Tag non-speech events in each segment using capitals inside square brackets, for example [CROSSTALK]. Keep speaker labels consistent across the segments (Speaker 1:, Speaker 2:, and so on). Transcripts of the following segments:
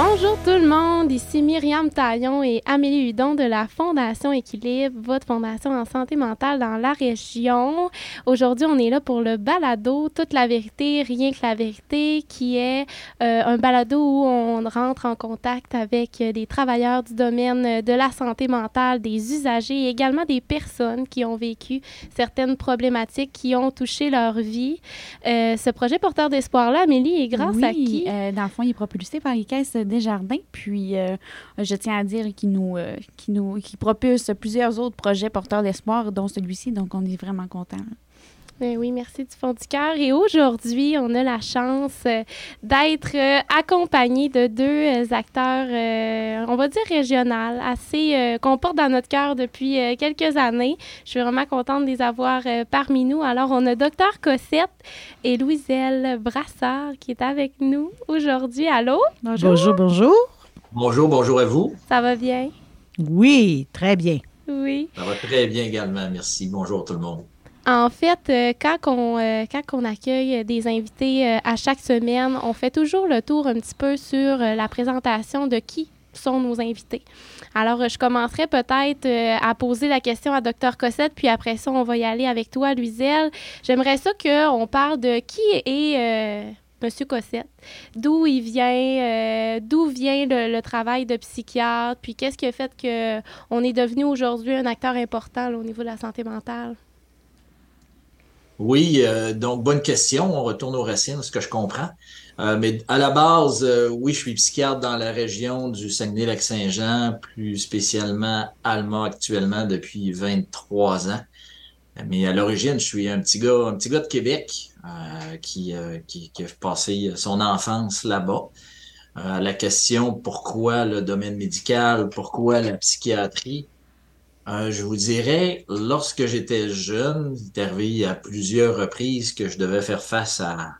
Speaker 1: Bonjour tout le monde, ici Myriam Taillon et Amélie Hudon de la Fondation Équilibre, votre fondation en santé mentale dans la région. Aujourd'hui, on est là pour le balado Toute la vérité, rien que la vérité, qui est euh, un balado où on rentre en contact avec des travailleurs du domaine de la santé mentale, des usagers et également des personnes qui ont vécu certaines problématiques qui ont touché leur vie. Euh, ce projet porteur d'espoir-là, Amélie, est grâce à qui?
Speaker 2: Euh, dans le fond, il est propulsé par les caisses Desjardins. Puis, euh, je tiens à dire qu'il nous, euh, nous, propulse plusieurs autres projets porteurs d'espoir, dont celui-ci. Donc, on est vraiment contents.
Speaker 1: Ben oui, merci du fond du cœur. Et aujourd'hui, on a la chance euh, d'être accompagné de deux acteurs, on va dire régional, assez qu'on porte dans notre cœur depuis quelques années. Je suis vraiment contente de les avoir parmi nous. Alors, on a Docteur Cossette et Louiselle Brassard qui est avec nous aujourd'hui. Allô?
Speaker 3: Bonjour. Bonjour, bonjour.
Speaker 4: Bonjour, bonjour à vous.
Speaker 1: Ça va bien?
Speaker 3: Oui, très bien.
Speaker 1: Oui.
Speaker 4: Ça va très bien également, merci. Bonjour tout le monde.
Speaker 1: En fait, euh, quand, on, euh, accueille des invités euh, à chaque semaine, on fait toujours le tour un petit peu sur la présentation de qui sont nos invités. Alors, je commencerai peut-être à poser la question à Dr Cossette, puis après ça, on va y aller avec toi, Luiselle. J'aimerais ça qu'on parle de qui est Monsieur Cossette, d'où il vient, euh, d'où vient le, travail de psychiatre, puis qu'est-ce qui a fait qu'on est devenu aujourd'hui un acteur important au niveau de la santé mentale?
Speaker 4: Oui, euh, donc bonne question. On retourne aux racines, ce que je comprends. Euh, mais à la base, oui, je suis psychiatre dans la région du Saguenay-Lac-Saint-Jean, plus spécialement Alma actuellement depuis 23 ans. Mais à l'origine, je suis un petit gars, un petit gars de Québec euh, qui, euh, qui, a passé son enfance là-bas. Euh, la question pourquoi le domaine médical, pourquoi la psychiatrie, je vous dirais, lorsque j'étais jeune, il est à plusieurs reprises que je devais faire face à,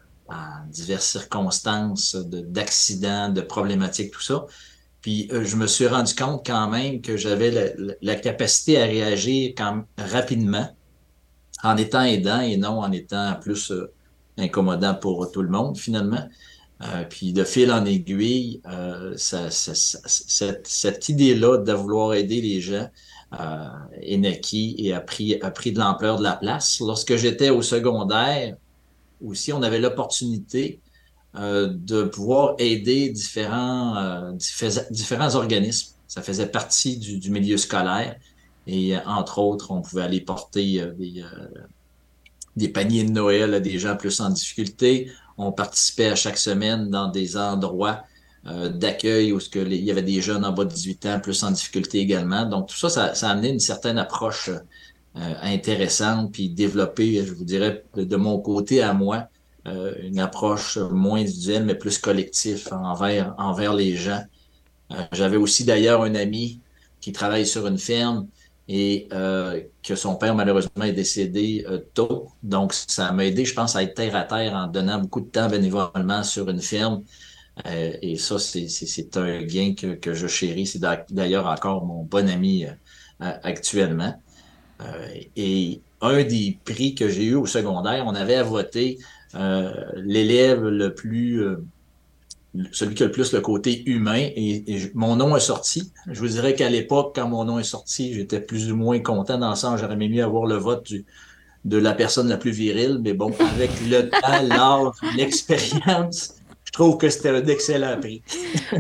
Speaker 4: diverses circonstances d'accidents, de, problématiques, tout ça. Puis je me suis rendu compte quand même que j'avais la, capacité à réagir rapidement en étant aidant et non en étant plus euh, incommodant pour tout le monde finalement. Euh, puis de fil en aiguille, euh, cette, idée-là de vouloir aider les gens euh, naquie et a pris, a pris de l'ampleur de la place. Lorsque j'étais au secondaire, aussi, on avait l'opportunité euh, de pouvoir aider différents, différents organismes. Ça faisait partie du, milieu scolaire. Et euh, entre autres, on pouvait aller porter euh, des, euh, des paniers de Noël à des gens plus en difficulté. On participait à chaque semaine dans des endroits d'accueil où il y avait des jeunes en bas de 18 ans plus en difficulté également. Donc tout ça, ça, a amené une certaine approche intéressante, puis développer, je vous dirais, de mon côté à moi, une approche moins individuelle, mais plus collective envers, envers les gens. J'avais aussi d'ailleurs un ami qui travaille sur une ferme et euh, que son père malheureusement est décédé euh, tôt. Donc, ça m'a aidé, je pense, à être terre à terre en donnant beaucoup de temps bénévolement sur une ferme. Euh, et ça, c'est un gain que, que je chéris. C'est d'ailleurs encore mon bon ami actuellement. et un des prix que j'ai eu au secondaire, on avait à voter l'élève le plus celui qui a le plus le côté humain. Et, mon nom est sorti. Je vous dirais qu'à l'époque, quand mon nom est sorti, j'étais plus ou moins content dans le sens, j'aurais aimé mieux avoir le vote de la personne la plus virile. Mais bon, avec le [LAUGHS] temps, l'âge, l'expérience, trouve que c'était un excellent [LAUGHS] prix.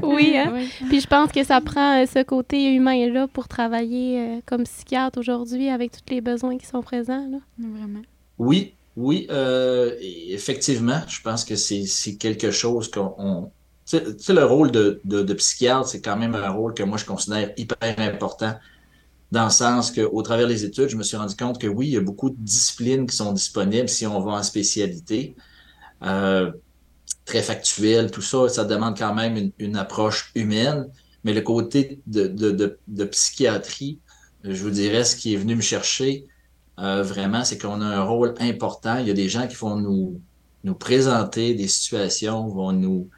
Speaker 1: oui, hein? puis je pense que ça prend euh, ce côté humain-là pour travailler euh, comme psychiatre aujourd'hui avec tous les besoins qui sont présents. Là.
Speaker 2: Vraiment.
Speaker 4: Oui, oui, euh, effectivement, je pense que c'est quelque chose qu'on tu sais, le rôle de, de, psychiatre, c'est quand même un rôle que moi, je considère hyper important dans le sens qu'au travers des études, je me suis rendu compte que oui, il y a beaucoup de disciplines qui sont disponibles si on va en spécialité. Euh, très factuel, tout ça, ça demande quand même une, approche humaine. Mais le côté de, de, de, psychiatrie, je vous dirais, ce qui est venu me chercher euh, vraiment, c'est qu'on a un rôle important. Il y a des gens qui vont nous, nous présenter des situations, vont nous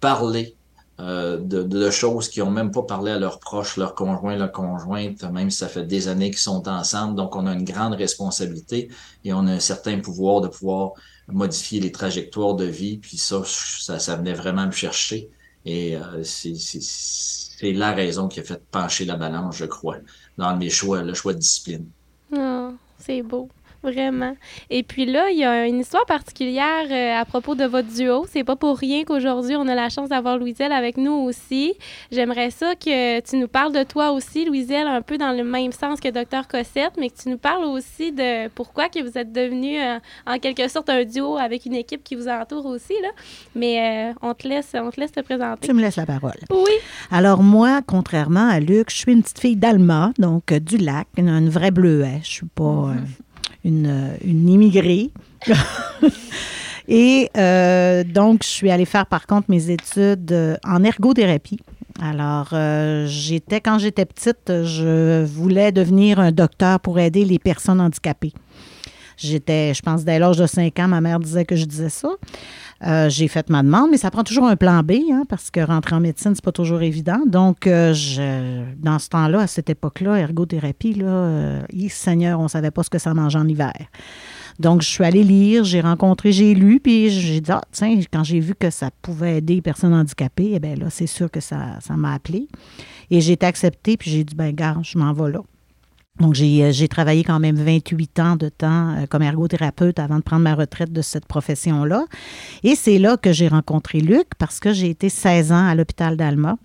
Speaker 4: parler euh, de, de, choses qui ont même pas parlé à leurs proches, leurs conjoints, leurs conjointes, même si ça fait des années qu'ils sont ensemble. Donc, on a une grande responsabilité et on a un certain pouvoir de pouvoir modifier les trajectoires de vie. Puis ça, ça, ça venait vraiment me chercher. Et euh, c'est la raison qui a fait pencher la balance, je crois, dans mes choix, le choix de discipline.
Speaker 1: Oh, c'est beau. Vraiment. Et puis là, il y a une histoire particulière euh, à propos de votre duo. C'est pas pour rien qu'aujourd'hui, on a la chance d'avoir Louiselle avec nous aussi. J'aimerais ça que tu nous parles de toi aussi, Louiselle, un peu dans le même sens que Dr Cossette, mais que tu nous parles aussi de pourquoi que vous êtes devenu euh, en quelque sorte un duo avec une équipe qui vous entoure aussi. Là. Mais euh, on, te laisse, on te laisse te présenter.
Speaker 3: Tu me laisses la parole.
Speaker 1: Oui.
Speaker 3: Alors moi, contrairement à Luc, je suis une petite fille d'Alma, donc du lac, une, une vraie bleuet. Je suis pas une, une immigrée. [LAUGHS] Et euh, donc, je suis allée faire par contre mes études euh, en ergothérapie. Alors, euh, j'étais, quand j'étais petite, je voulais devenir un docteur pour aider les personnes handicapées. J'étais, je pense, dès l'âge de 5 ans, ma mère disait que je disais ça. Euh, j'ai fait ma demande, mais ça prend toujours un plan B, hein, parce que rentrer en médecine, c'est pas toujours évident. Donc, euh, je, dans ce temps-là, à cette époque-là, ergothérapie, là, euh, Seigneur, on savait pas ce que ça mangeait en hiver. Donc, je suis allée lire, j'ai rencontré, j'ai lu, puis j'ai dit, ah, tiens, quand j'ai vu que ça pouvait aider les personnes handicapées, eh bien là, c'est sûr que ça, ça m'a appelé. Et j'ai été acceptée, puis j'ai dit, ben, gars, je m'en vais là. Donc, j'ai, j'ai travaillé quand même 28 ans de temps comme ergothérapeute avant de prendre ma retraite de cette profession-là. Et c'est là que j'ai rencontré Luc parce que j'ai été 16 ans à l'hôpital d'Alma.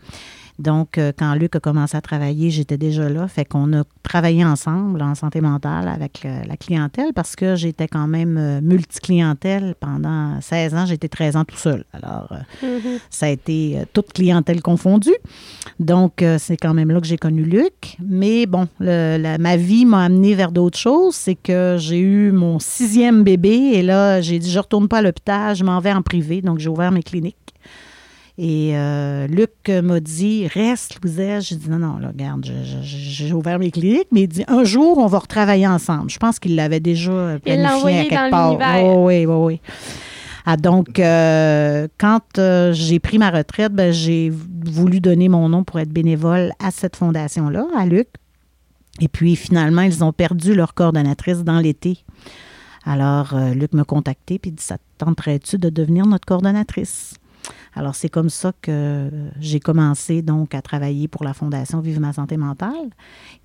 Speaker 3: Donc, euh, quand Luc a commencé à travailler, j'étais déjà là. Fait qu'on a travaillé ensemble en santé mentale avec euh, la clientèle parce que j'étais quand même euh, multiclientèle pendant 16 ans. J'étais 13 ans tout seul. Alors, mm-hmm. ça a été toute clientèle confondue. Donc, c'est quand même là que j'ai connu Luc. Mais bon, ma vie m'a amené vers d'autres choses. C'est que j'ai eu mon sixième bébé et là, j'ai dit, je retourne pas à l'hôpital, je m'en vais en privé. Donc, j'ai ouvert mes cliniques. Et euh, Luc m'a dit Reste, Louisette. J'ai dit Non, non, là, regarde, j'ai ouvert mes cliniques, mais il dit Un jour, on va retravailler ensemble. Je pense qu'il l'avait déjà planifié à quelque part. Oh, oui, oui, oui. Ah, donc, euh, quand euh, j'ai pris ma retraite, ben, j'ai voulu donner mon nom pour être bénévole à cette fondation-là, à Luc. Et puis, finalement, ils ont perdu leur coordonnatrice dans l'été. Alors, Luc m'a contacté et dit Ça tenterait-tu de devenir notre coordonnatrice? Alors, c'est comme ça que j'ai commencé donc à travailler pour la Fondation Vive ma santé mentale.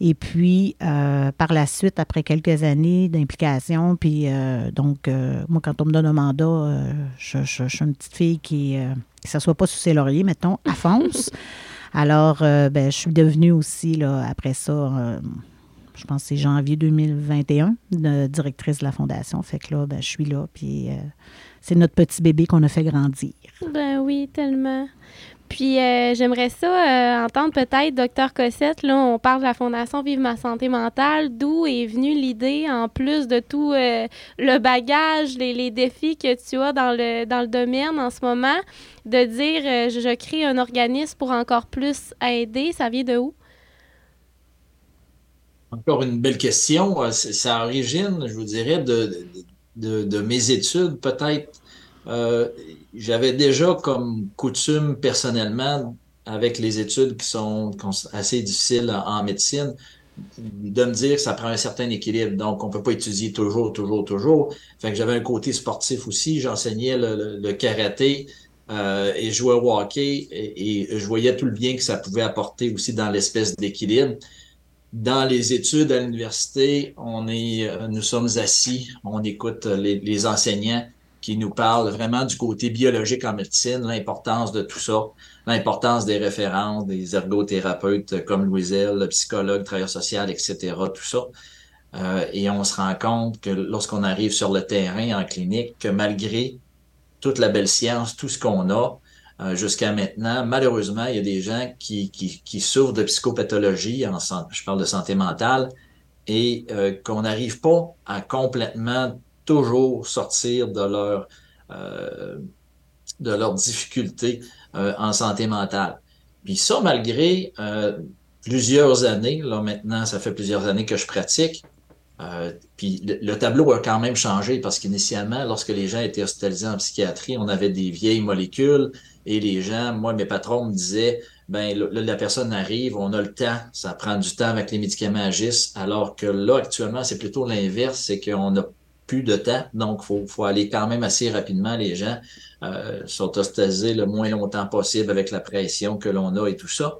Speaker 3: Et puis, euh, par la suite, après quelques années d'implication, puis euh, donc, euh, moi, quand on me donne un mandat, je, suis une petite fille qui ne s'assoit pas sous ses lauriers, mettons, à fonce. [LAUGHS] Alors, ben, je suis devenue aussi, là, après ça, je pense que c'est janvier 2021, directrice de la Fondation. Fait que là, ben, je suis là, puis c'est notre petit bébé qu'on a fait grandir.
Speaker 1: Ben oui, tellement. Puis euh, j'aimerais ça euh, entendre peut-être, docteur Cossette, là, on parle de la Fondation Vive ma santé mentale. D'où est venue l'idée, en plus de tout euh, le bagage, les, défis que tu as dans le, dans le domaine en ce moment, de dire je, crée un organisme pour encore plus aider? Ça vient de où?
Speaker 4: Encore une belle question. Ça origine, je vous dirais, de de, mes études, peut-être, euh, j'avais déjà comme coutume personnellement, avec les études qui sont, assez difficiles en, médecine, de me dire que ça prend un certain équilibre. Donc, on peut pas étudier toujours, toujours, toujours. Fait que j'avais un côté sportif aussi. J'enseignais le, karaté euh, et jouais au hockey et, je voyais tout le bien que ça pouvait apporter aussi dans l'espèce d'équilibre dans les études à l'université, on est, euh, nous sommes assis, on écoute les, enseignants qui nous parlent vraiment du côté biologique en médecine, l'importance de tout ça, l'importance des références, des ergothérapeutes comme Louiselle, le psychologue, travailleur social, etc., tout ça. Euh, et on se rend compte que lorsqu'on arrive sur le terrain en clinique, que malgré toute la belle science, tout ce qu'on a, euh, jusqu'à maintenant. Malheureusement, il y a des gens qui, qui, qui souffrent de psychopathologie, je parle de santé mentale, et euh, qu'on n'arrive pas à complètement toujours sortir de leur euh, de leurs difficultés en santé mentale. Puis ça, malgré plusieurs années, là maintenant, ça fait plusieurs années que je pratique, puis le, tableau a quand même changé parce qu'initialement, lorsque les gens étaient hospitalisés en psychiatrie, on avait des vieilles molécules et les gens, moi, mes patrons me disaient, ben là, la personne arrive, on a le temps, ça prend du temps avec les médicaments agissent, alors que là, actuellement, c'est plutôt l'inverse, c'est qu'on a plus de temps. Donc, il faut, aller quand même assez rapidement. Les gens euh, sont hospitalisés le moins longtemps possible avec la pression que l'on a et tout ça.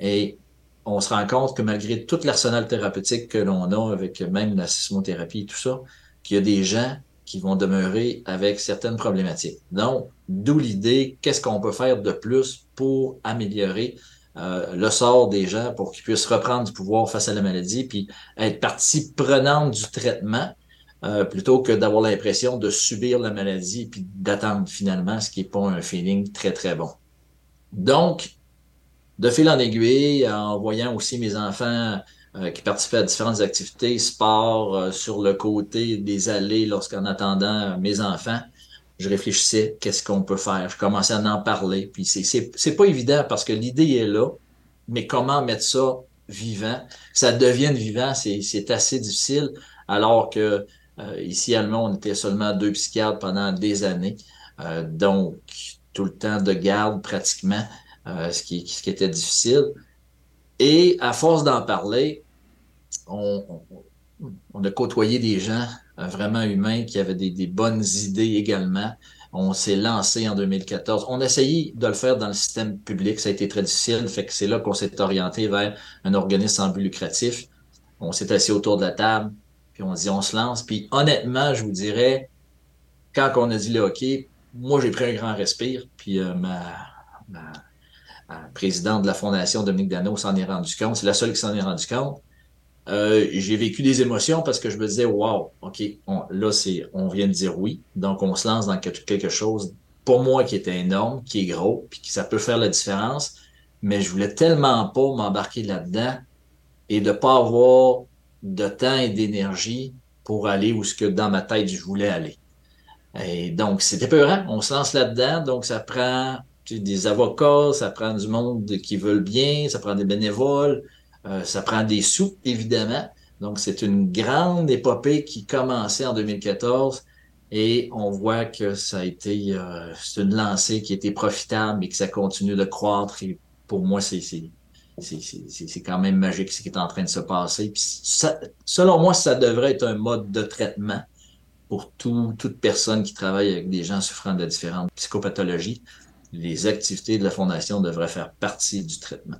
Speaker 4: Et on se rend compte que malgré tout l'arsenal thérapeutique que l'on a avec même la sismothérapie et tout ça, qu'il y a des gens qui vont demeurer avec certaines problématiques. Donc, d'où l'idée, qu'est-ce qu'on peut faire de plus pour améliorer euh, le sort des gens pour qu'ils puissent reprendre du pouvoir face à la maladie, puis être partie prenante du traitement, euh, plutôt que d'avoir l'impression de subir la maladie puis d'attendre finalement, ce qui n'est pas un feeling très, très bon. Donc, de fil en aiguille, en voyant aussi mes enfants euh, qui participaient à différentes activités, sport, sur le côté des allées lorsqu'en attendant mes enfants, je réfléchissais qu'est-ce qu'on peut faire? Je commençais à en parler. Puis c'est, pas évident parce que l'idée est là, mais comment mettre ça vivant, ça devienne vivant, c'est, c'est assez difficile. Alors que euh, ici à Allemand, on était seulement deux psychiatres pendant des années. Euh, donc, tout le temps de garde pratiquement, euh, ce, qui, ce qui était difficile. Et à force d'en parler, on, a côtoyé des gens vraiment humain, qui avait des, bonnes idées également. On s'est lancé en 2014. On a essayé de le faire dans le système public. Ça a été très difficile. Fait que c'est là qu'on s'est orienté vers un organisme sans but lucratif. On s'est assis autour de la table, puis on dit on se lance. Puis honnêtement, je vous dirais, quand on a dit le hockey, moi j'ai pris un grand respire. Puis euh, ma, ma, présidente de la fondation, Dominique Dano, s'en est rendu compte. C'est la seule qui s'en est rendu compte. Euh, j'ai vécu des émotions parce que je me disais, wow, OK, là, c'est, on vient de dire oui. Donc, on se lance dans quelque chose, pour moi, qui était énorme, qui est gros, puis qui ça peut faire la différence. Mais je voulais tellement pas m'embarquer là-dedans et de pas avoir de temps et d'énergie pour aller où ce que dans ma tête je voulais aller. Et donc, c'était peurant. On se lance là-dedans. Donc, ça prend des avocats, ça prend du monde qui veulent bien, ça prend des bénévoles, euh, ça prend des sous, évidemment. Donc, c'est une grande épopée qui commençait en 2014 et on voit que ça a été euh, une lancée qui a été profitable et que ça continue de croître. Et pour moi, c'est c'est quand même magique ce qui est en train de se passer. Puis ça, selon moi, ça devrait être un mode de traitement pour tout, toute personne qui travaille avec des gens souffrant de différentes psychopathologies. Les activités de la Fondation devraient faire partie du traitement.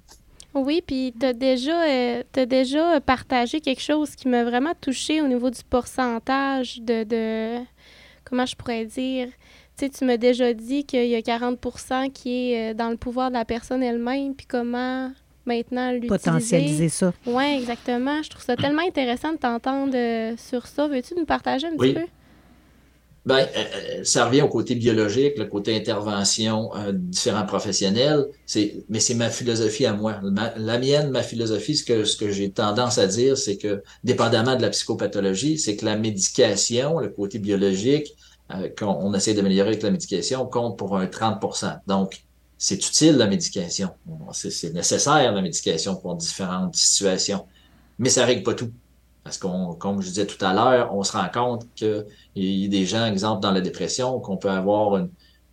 Speaker 1: Oui, puis tu as déjà, euh, déjà partagé quelque chose qui m'a vraiment touché au niveau du pourcentage de, de comment je pourrais dire, tu sais, tu m'as déjà dit qu'il y a 40% qui est euh, dans le pouvoir de la personne elle-même, puis comment maintenant l'utiliser.
Speaker 3: Potentialiser ça.
Speaker 1: Oui, exactement. Je trouve ça tellement intéressant de t'entendre euh, sur ça. Veux-tu nous partager un petit peu?
Speaker 4: Ben, euh, euh, ça revient au côté biologique, le côté intervention euh, différents professionnels. C'est, mais c'est ma philosophie à moi. la mienne, ma philosophie, ce que ce que j'ai tendance à dire, c'est que, dépendamment de la psychopathologie, c'est que la médication, le côté biologique, euh, qu'on essaie d'améliorer avec la médication, compte pour un 30% Donc, c'est utile la médication. C'est, c'est nécessaire la médication pour différentes situations, mais ça règle pas tout. Parce qu'on, comme je disais tout à l'heure, on se rend compte qu'il y a des gens, exemple dans la dépression, qu'on peut avoir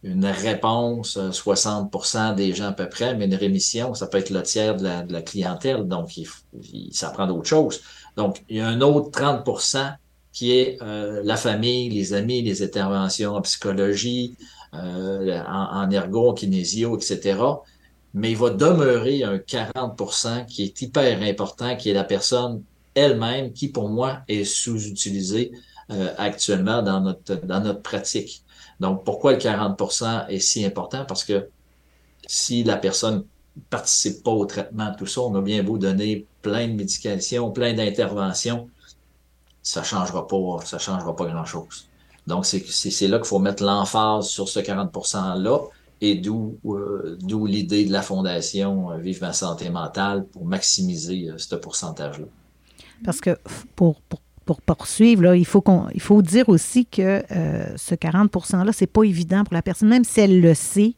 Speaker 4: une, réponse, 60% euh, des gens à peu près, mais une rémission, ça peut être le tiers de la, de la clientèle, donc il, il, ça prend d'autres choses. Donc, il y a un autre 30% qui est euh, la famille, les amis, les interventions en psychologie, euh, en, en ergo, en kinésio, etc. Mais il va demeurer un 40% qui est hyper important, qui est la personne elle-même qui, pour moi, est sous-utilisée euh, actuellement dans notre, dans notre pratique. Donc, pourquoi le 40% est si important? Parce que si la personne participe pas au traitement, tout ça, on a bien beau donner plein de médications, plein d'interventions, ça changera pas, ça changera pas grand-chose. Donc, c'est là qu'il faut mettre l'emphase sur ce 40 %-là et d'où euh, d'où l'idée de la Fondation Vive ma santé mentale pour maximiser euh, ce pourcentage-là.
Speaker 3: Parce que pour, pour, pour poursuivre, là, il, faut qu'on, il faut dire aussi que euh, ce 40 %-là, c'est pas évident pour la personne, même si elle le sait.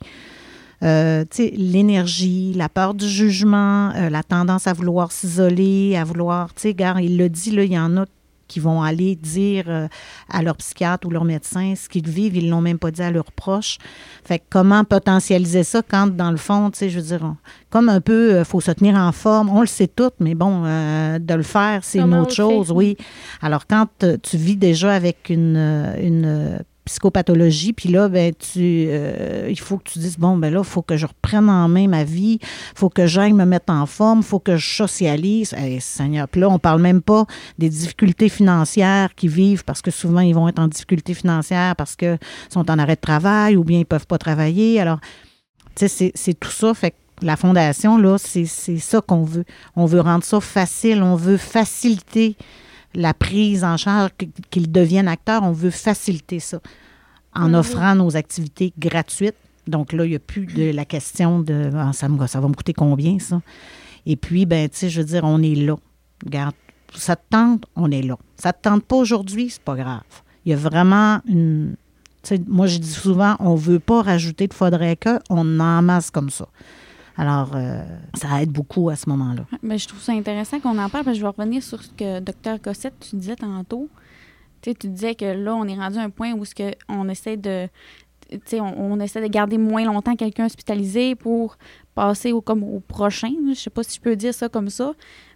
Speaker 3: Euh, l'énergie, la peur du jugement, euh, la tendance à vouloir s'isoler, à vouloir, tu sais, il le dit, là, il y en a qui vont aller dire euh, à leur psychiatre ou leur médecin ce qu'ils vivent, ils l'ont même pas dit à leurs proches. Fait que comment potentialiser ça quand, dans le fond, tu sais, je veux dire, on- comme un peu, il faut se tenir en forme, on le sait tout, mais bon, euh, de le faire, c'est une autre
Speaker 1: fait?
Speaker 3: chose, oui. Alors, quand euh, tu vis déjà avec une, euh, une euh, psychopathologie, puis là, ben, tu, euh, il faut que tu dises, bon, ben là, il faut que je reprenne en main ma vie, il faut que j'aille me mettre en forme, il faut que je socialise. Hey, Seigneur, puis là, on parle même pas des difficultés financières qu'ils vivent, parce que souvent, ils vont être en difficulté financière parce qu'ils sont en arrêt de travail ou bien ils peuvent pas travailler. Alors, tu sais, c'est- tout ça. Fait que la fondation, là, c'est ça qu'on veut. On veut rendre ça facile, on veut faciliter la prise en charge, qu- qu'ils deviennent acteurs, on veut faciliter ça en
Speaker 1: Mhm.
Speaker 3: offrant nos activités gratuites. Donc là, il n'y a plus de la question de Ah, ça, me, ça va me coûter combien, ça? Et puis, ben, tu sais, je veux dire, on est là. Regarde, ça te tente, on est là. Ça te tente pas aujourd'hui, c'est pas grave. Il y a vraiment une. moi, je dis souvent, on ne veut pas rajouter de faudrait que, on en masse comme ça. Alors, euh, ça aide beaucoup à ce moment-là.
Speaker 2: Ben, je trouve ça intéressant qu'on en parle, parce que je vais revenir sur ce que Dr Cossette, tu disais tantôt. Tu sais, tu disais que là, on est rendu à un point où ce que on essaie de on, on essaie de garder moins longtemps quelqu'un hospitalisé pour passer au, comme au prochain. Je sais pas si je peux dire ça comme ça,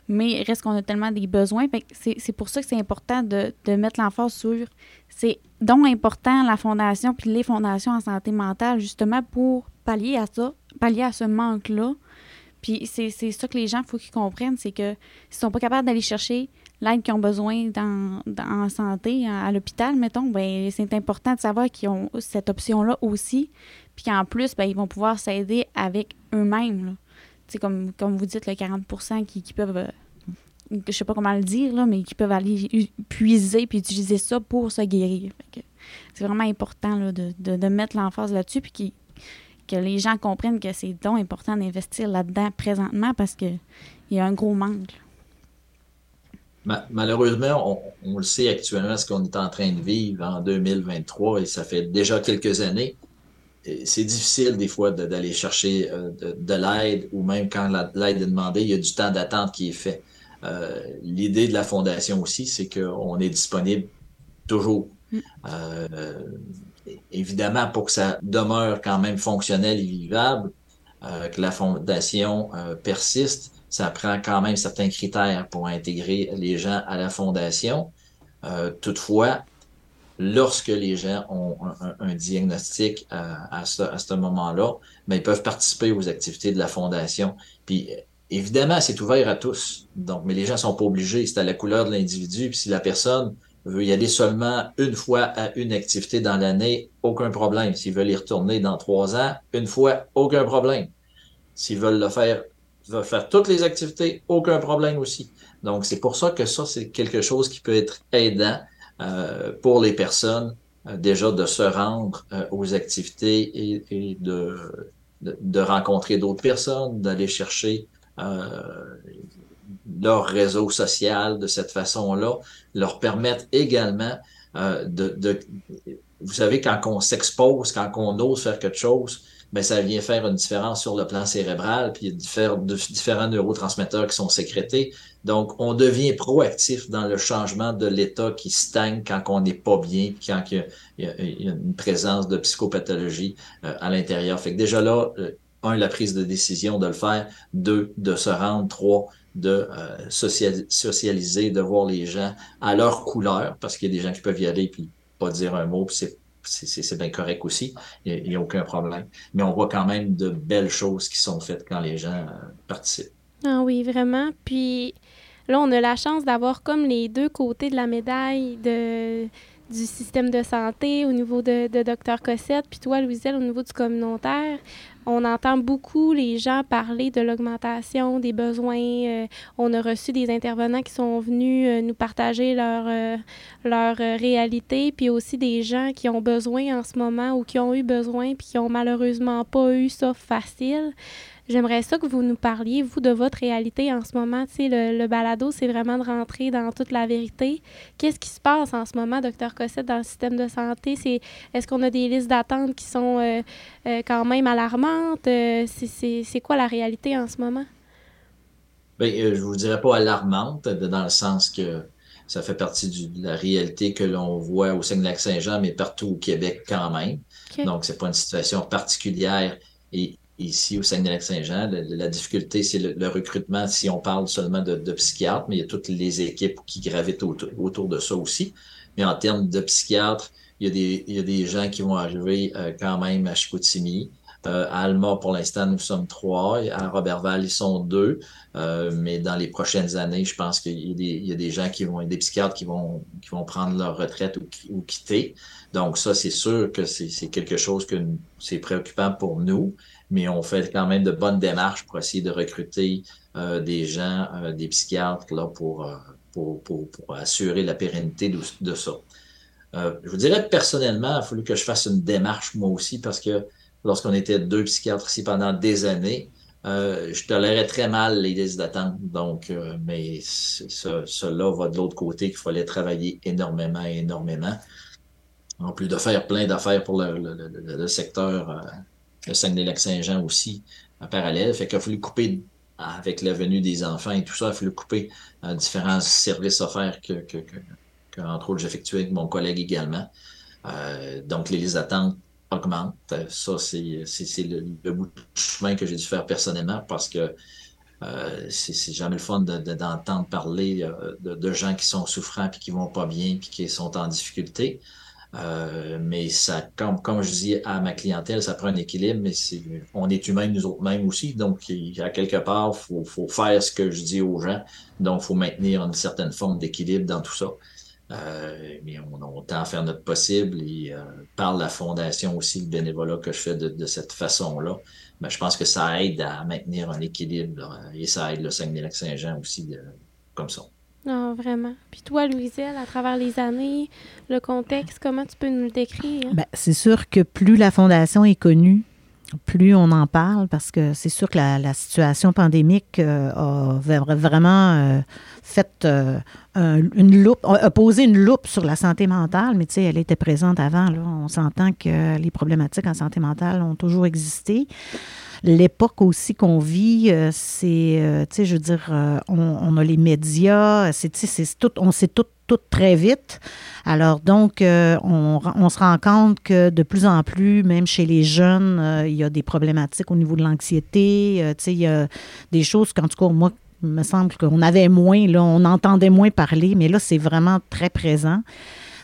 Speaker 2: mais reste qu'on a tellement des besoins. C'est c'est pour ça que c'est important de, de mettre l'emphase sur c'est donc important la fondation puis les fondations en santé mentale justement pour pallier à ça, pallier à ce manque-là. Puis c'est ça que les gens, il faut qu'ils comprennent, c'est que s'ils sont pas capables d'aller chercher l'aide qu'ils ont besoin dans, dans- en santé, à, l'hôpital, mettons, ben c'est important de savoir qu'ils ont cette option-là aussi. Puis qu'en plus, ben, ils vont pouvoir s'aider avec eux-mêmes. Tu comme, comme vous dites, le 40 qui, qui peuvent, euh, je sais pas comment le dire, là, mais qui peuvent aller puiser puis utiliser ça pour se guérir. C'est vraiment important là, de, de, mettre l'emphase là-dessus puis qu'ils- que les gens comprennent que c'est donc important d'investir là-dedans présentement parce que il y a un gros manque.
Speaker 4: Ma- Malheureusement, on, on le sait actuellement, ce qu'on est en train de vivre en 2023, et ça fait déjà quelques années. C'est difficile des fois de- d'aller chercher euh, de, de l'aide ou même quand la- l'aide est demandée, il y a du temps d'attente qui est fait. Euh, L'idée de la fondation aussi, c'est qu'on est disponible toujours.
Speaker 2: Mm.
Speaker 4: Euh, évidemment, pour que ça demeure quand même fonctionnel et vivable, euh, que la fondation euh, persiste, ça prend quand même certains critères pour intégrer les gens à la fondation. Euh, toutefois, lorsque les gens ont un, diagnostic à, ce, à ce moment-là, ben, ils peuvent participer aux activités de la fondation. Puis, évidemment, c'est ouvert à tous. Donc, mais les gens sont pas obligés. C'est à la couleur de l'individu. Puis, si la personne veut y aller seulement une fois à une activité dans l'année, aucun problème. S'ils veulent y retourner dans trois ans, une fois, aucun problème. S'ils veulent le faire, veulent faire toutes les activités, aucun problème aussi. Donc, c'est pour ça que ça, c'est quelque chose qui peut être aidant euh, pour les personnes, euh, déjà de se rendre euh, aux activités et, et de, de, de rencontrer d'autres personnes, d'aller chercher euh, leur réseau social de cette façon-là, leur permettre également euh, de, de, vous savez, quand on s'expose, quand on ose faire quelque chose, ben ça vient faire une différence sur le plan cérébral, puis il y a différents, neurotransmetteurs qui sont sécrétés. Donc, on devient proactif dans le changement de l'état qui stagne quand on n'est pas bien, quand il y a une présence de psychopathologie euh, à l'intérieur. Fait que déjà là, euh, un, la prise de décision de le faire, deux, de se rendre, trois, de euh, social- socialiser, de voir les gens à leur couleur, parce qu'il y a des gens qui peuvent y aller puis pas dire un mot, puis c'est bien correct aussi, il n'y a, aucun problème. Mais on voit quand même de belles choses qui sont faites quand les gens euh, participent.
Speaker 1: Ah oui, vraiment. Puis là, on a la chance d'avoir comme les deux côtés de la médaille de, du système de santé au niveau de, de Dr Cossette, puis toi, Louiselle, au niveau du communautaire. On entend beaucoup les gens parler de l'augmentation des besoins. euh, on a reçu des intervenants qui sont venus euh, nous partager leur, euh, leur réalité, puis aussi des gens qui ont besoin en ce moment ou qui ont eu besoin, puis qui ont malheureusement pas eu ça facile. J'aimerais ça que vous nous parliez, vous, de votre réalité en ce moment. Tu sais, le, le balado, c'est vraiment de rentrer dans toute la vérité. Qu'est-ce qui se passe en ce moment, docteur Cossette, dans le système de santé? C'est, est-ce qu'on a des listes d'attente qui sont euh, euh, quand même alarmantes? Euh, c'est, c'est, c'est quoi la réalité en ce moment?
Speaker 4: Euh, je vous dirais pas alarmante, de- dans le sens que Ça fait partie de la réalité que l'on voit au Saguenay-Lac-Saint-Jean, mais partout au Québec quand même. Donc, c'est pas une situation particulière. Et ici, au Saguenay-Lac-Saint-Jean, la, difficulté, c'est le, recrutement, si on parle seulement de, psychiatres, mais il y a toutes les équipes qui gravitent autour, de ça aussi. Mais en termes de psychiatres, il y a des, gens qui vont arriver euh, quand même à Chicoutimi. Euh, à Alma, pour l'instant, nous sommes trois. À Robertval, ils sont deux. Euh, mais dans les prochaines années, je pense qu'il y, a des gens qui vont, des psychiatres qui vont, qui vont prendre leur retraite ou, ou quitter. Donc ça, c'est sûr que c'est quelque chose que c'est préoccupant pour nous, mais on fait quand même de bonnes démarches pour essayer de recruter euh, des gens, euh, des psychiatres là pour, euh, pour, pour, pour, assurer la pérennité de, ça. je vous dirais personnellement, il a fallu que je fasse une démarche moi aussi parce que lorsqu'on était deux psychiatres ici pendant des années, je tolérais très mal les listes d'attente. Donc, mais cela va de l'autre côté qu'il fallait travailler énormément, énormément. En plus de faire plein d'affaires pour le, le, secteur, le Saguenay-Lac-Saint-Jean aussi, en parallèle. Fait qu'il a fallu couper, avec la venue des enfants et tout ça, il a fallu couper euh, différents services offerts que, entre autres, j'effectuais avec mon collègue également. Euh, donc, les listes d'attente augmente. Ça, c'est le, bout de chemin que j'ai dû faire personnellement parce que euh, c'est jamais le fun d'entendre de, parler euh, de, de, gens qui sont souffrants puis qui vont pas bien puis qui sont en difficulté. Euh, mais ça, comme, comme je dis à ma clientèle, ça prend un équilibre, mais c'est, on est humains nous autres mêmes aussi. Donc, à quelque part, faut, faut faire ce que je dis aux gens. Donc, faut maintenir une certaine forme d'équilibre dans tout ça. Euh, mais on, on, tend à faire notre possible et euh, par la fondation aussi, le bénévolat que je fais de, de cette façon-là, ben, je pense que ça aide à maintenir un équilibre et ça aide le Saguenay-Lac-Saint-Jean aussi de, comme ça.
Speaker 1: Non, vraiment. Puis toi, Louiselle, à travers les années, le contexte, comment tu peux nous le décrire?
Speaker 3: Ben, c'est sûr que plus la Fondation est connue, plus on en parle parce que c'est sûr que la, situation pandémique euh, a vraiment euh, fait euh, un, une loupe, a posé une loupe sur la santé mentale, mais tu sais, elle était présente avant. On s'entend que les problématiques en santé mentale ont toujours existé. L'époque aussi qu'on vit, c'est, tu sais, je veux dire, on, on, a les médias, c'est, c'est tout, on sait tout tout très vite. Alors donc, euh, on, se rend compte que de plus en plus, même chez les jeunes, euh, il y a des problématiques au niveau de l'anxiété. Euh, tu sais, il y a des choses qu'en tout cas, moi, il me semble qu'on avait moins, là, on entendait moins parler, mais là, c'est vraiment très présent.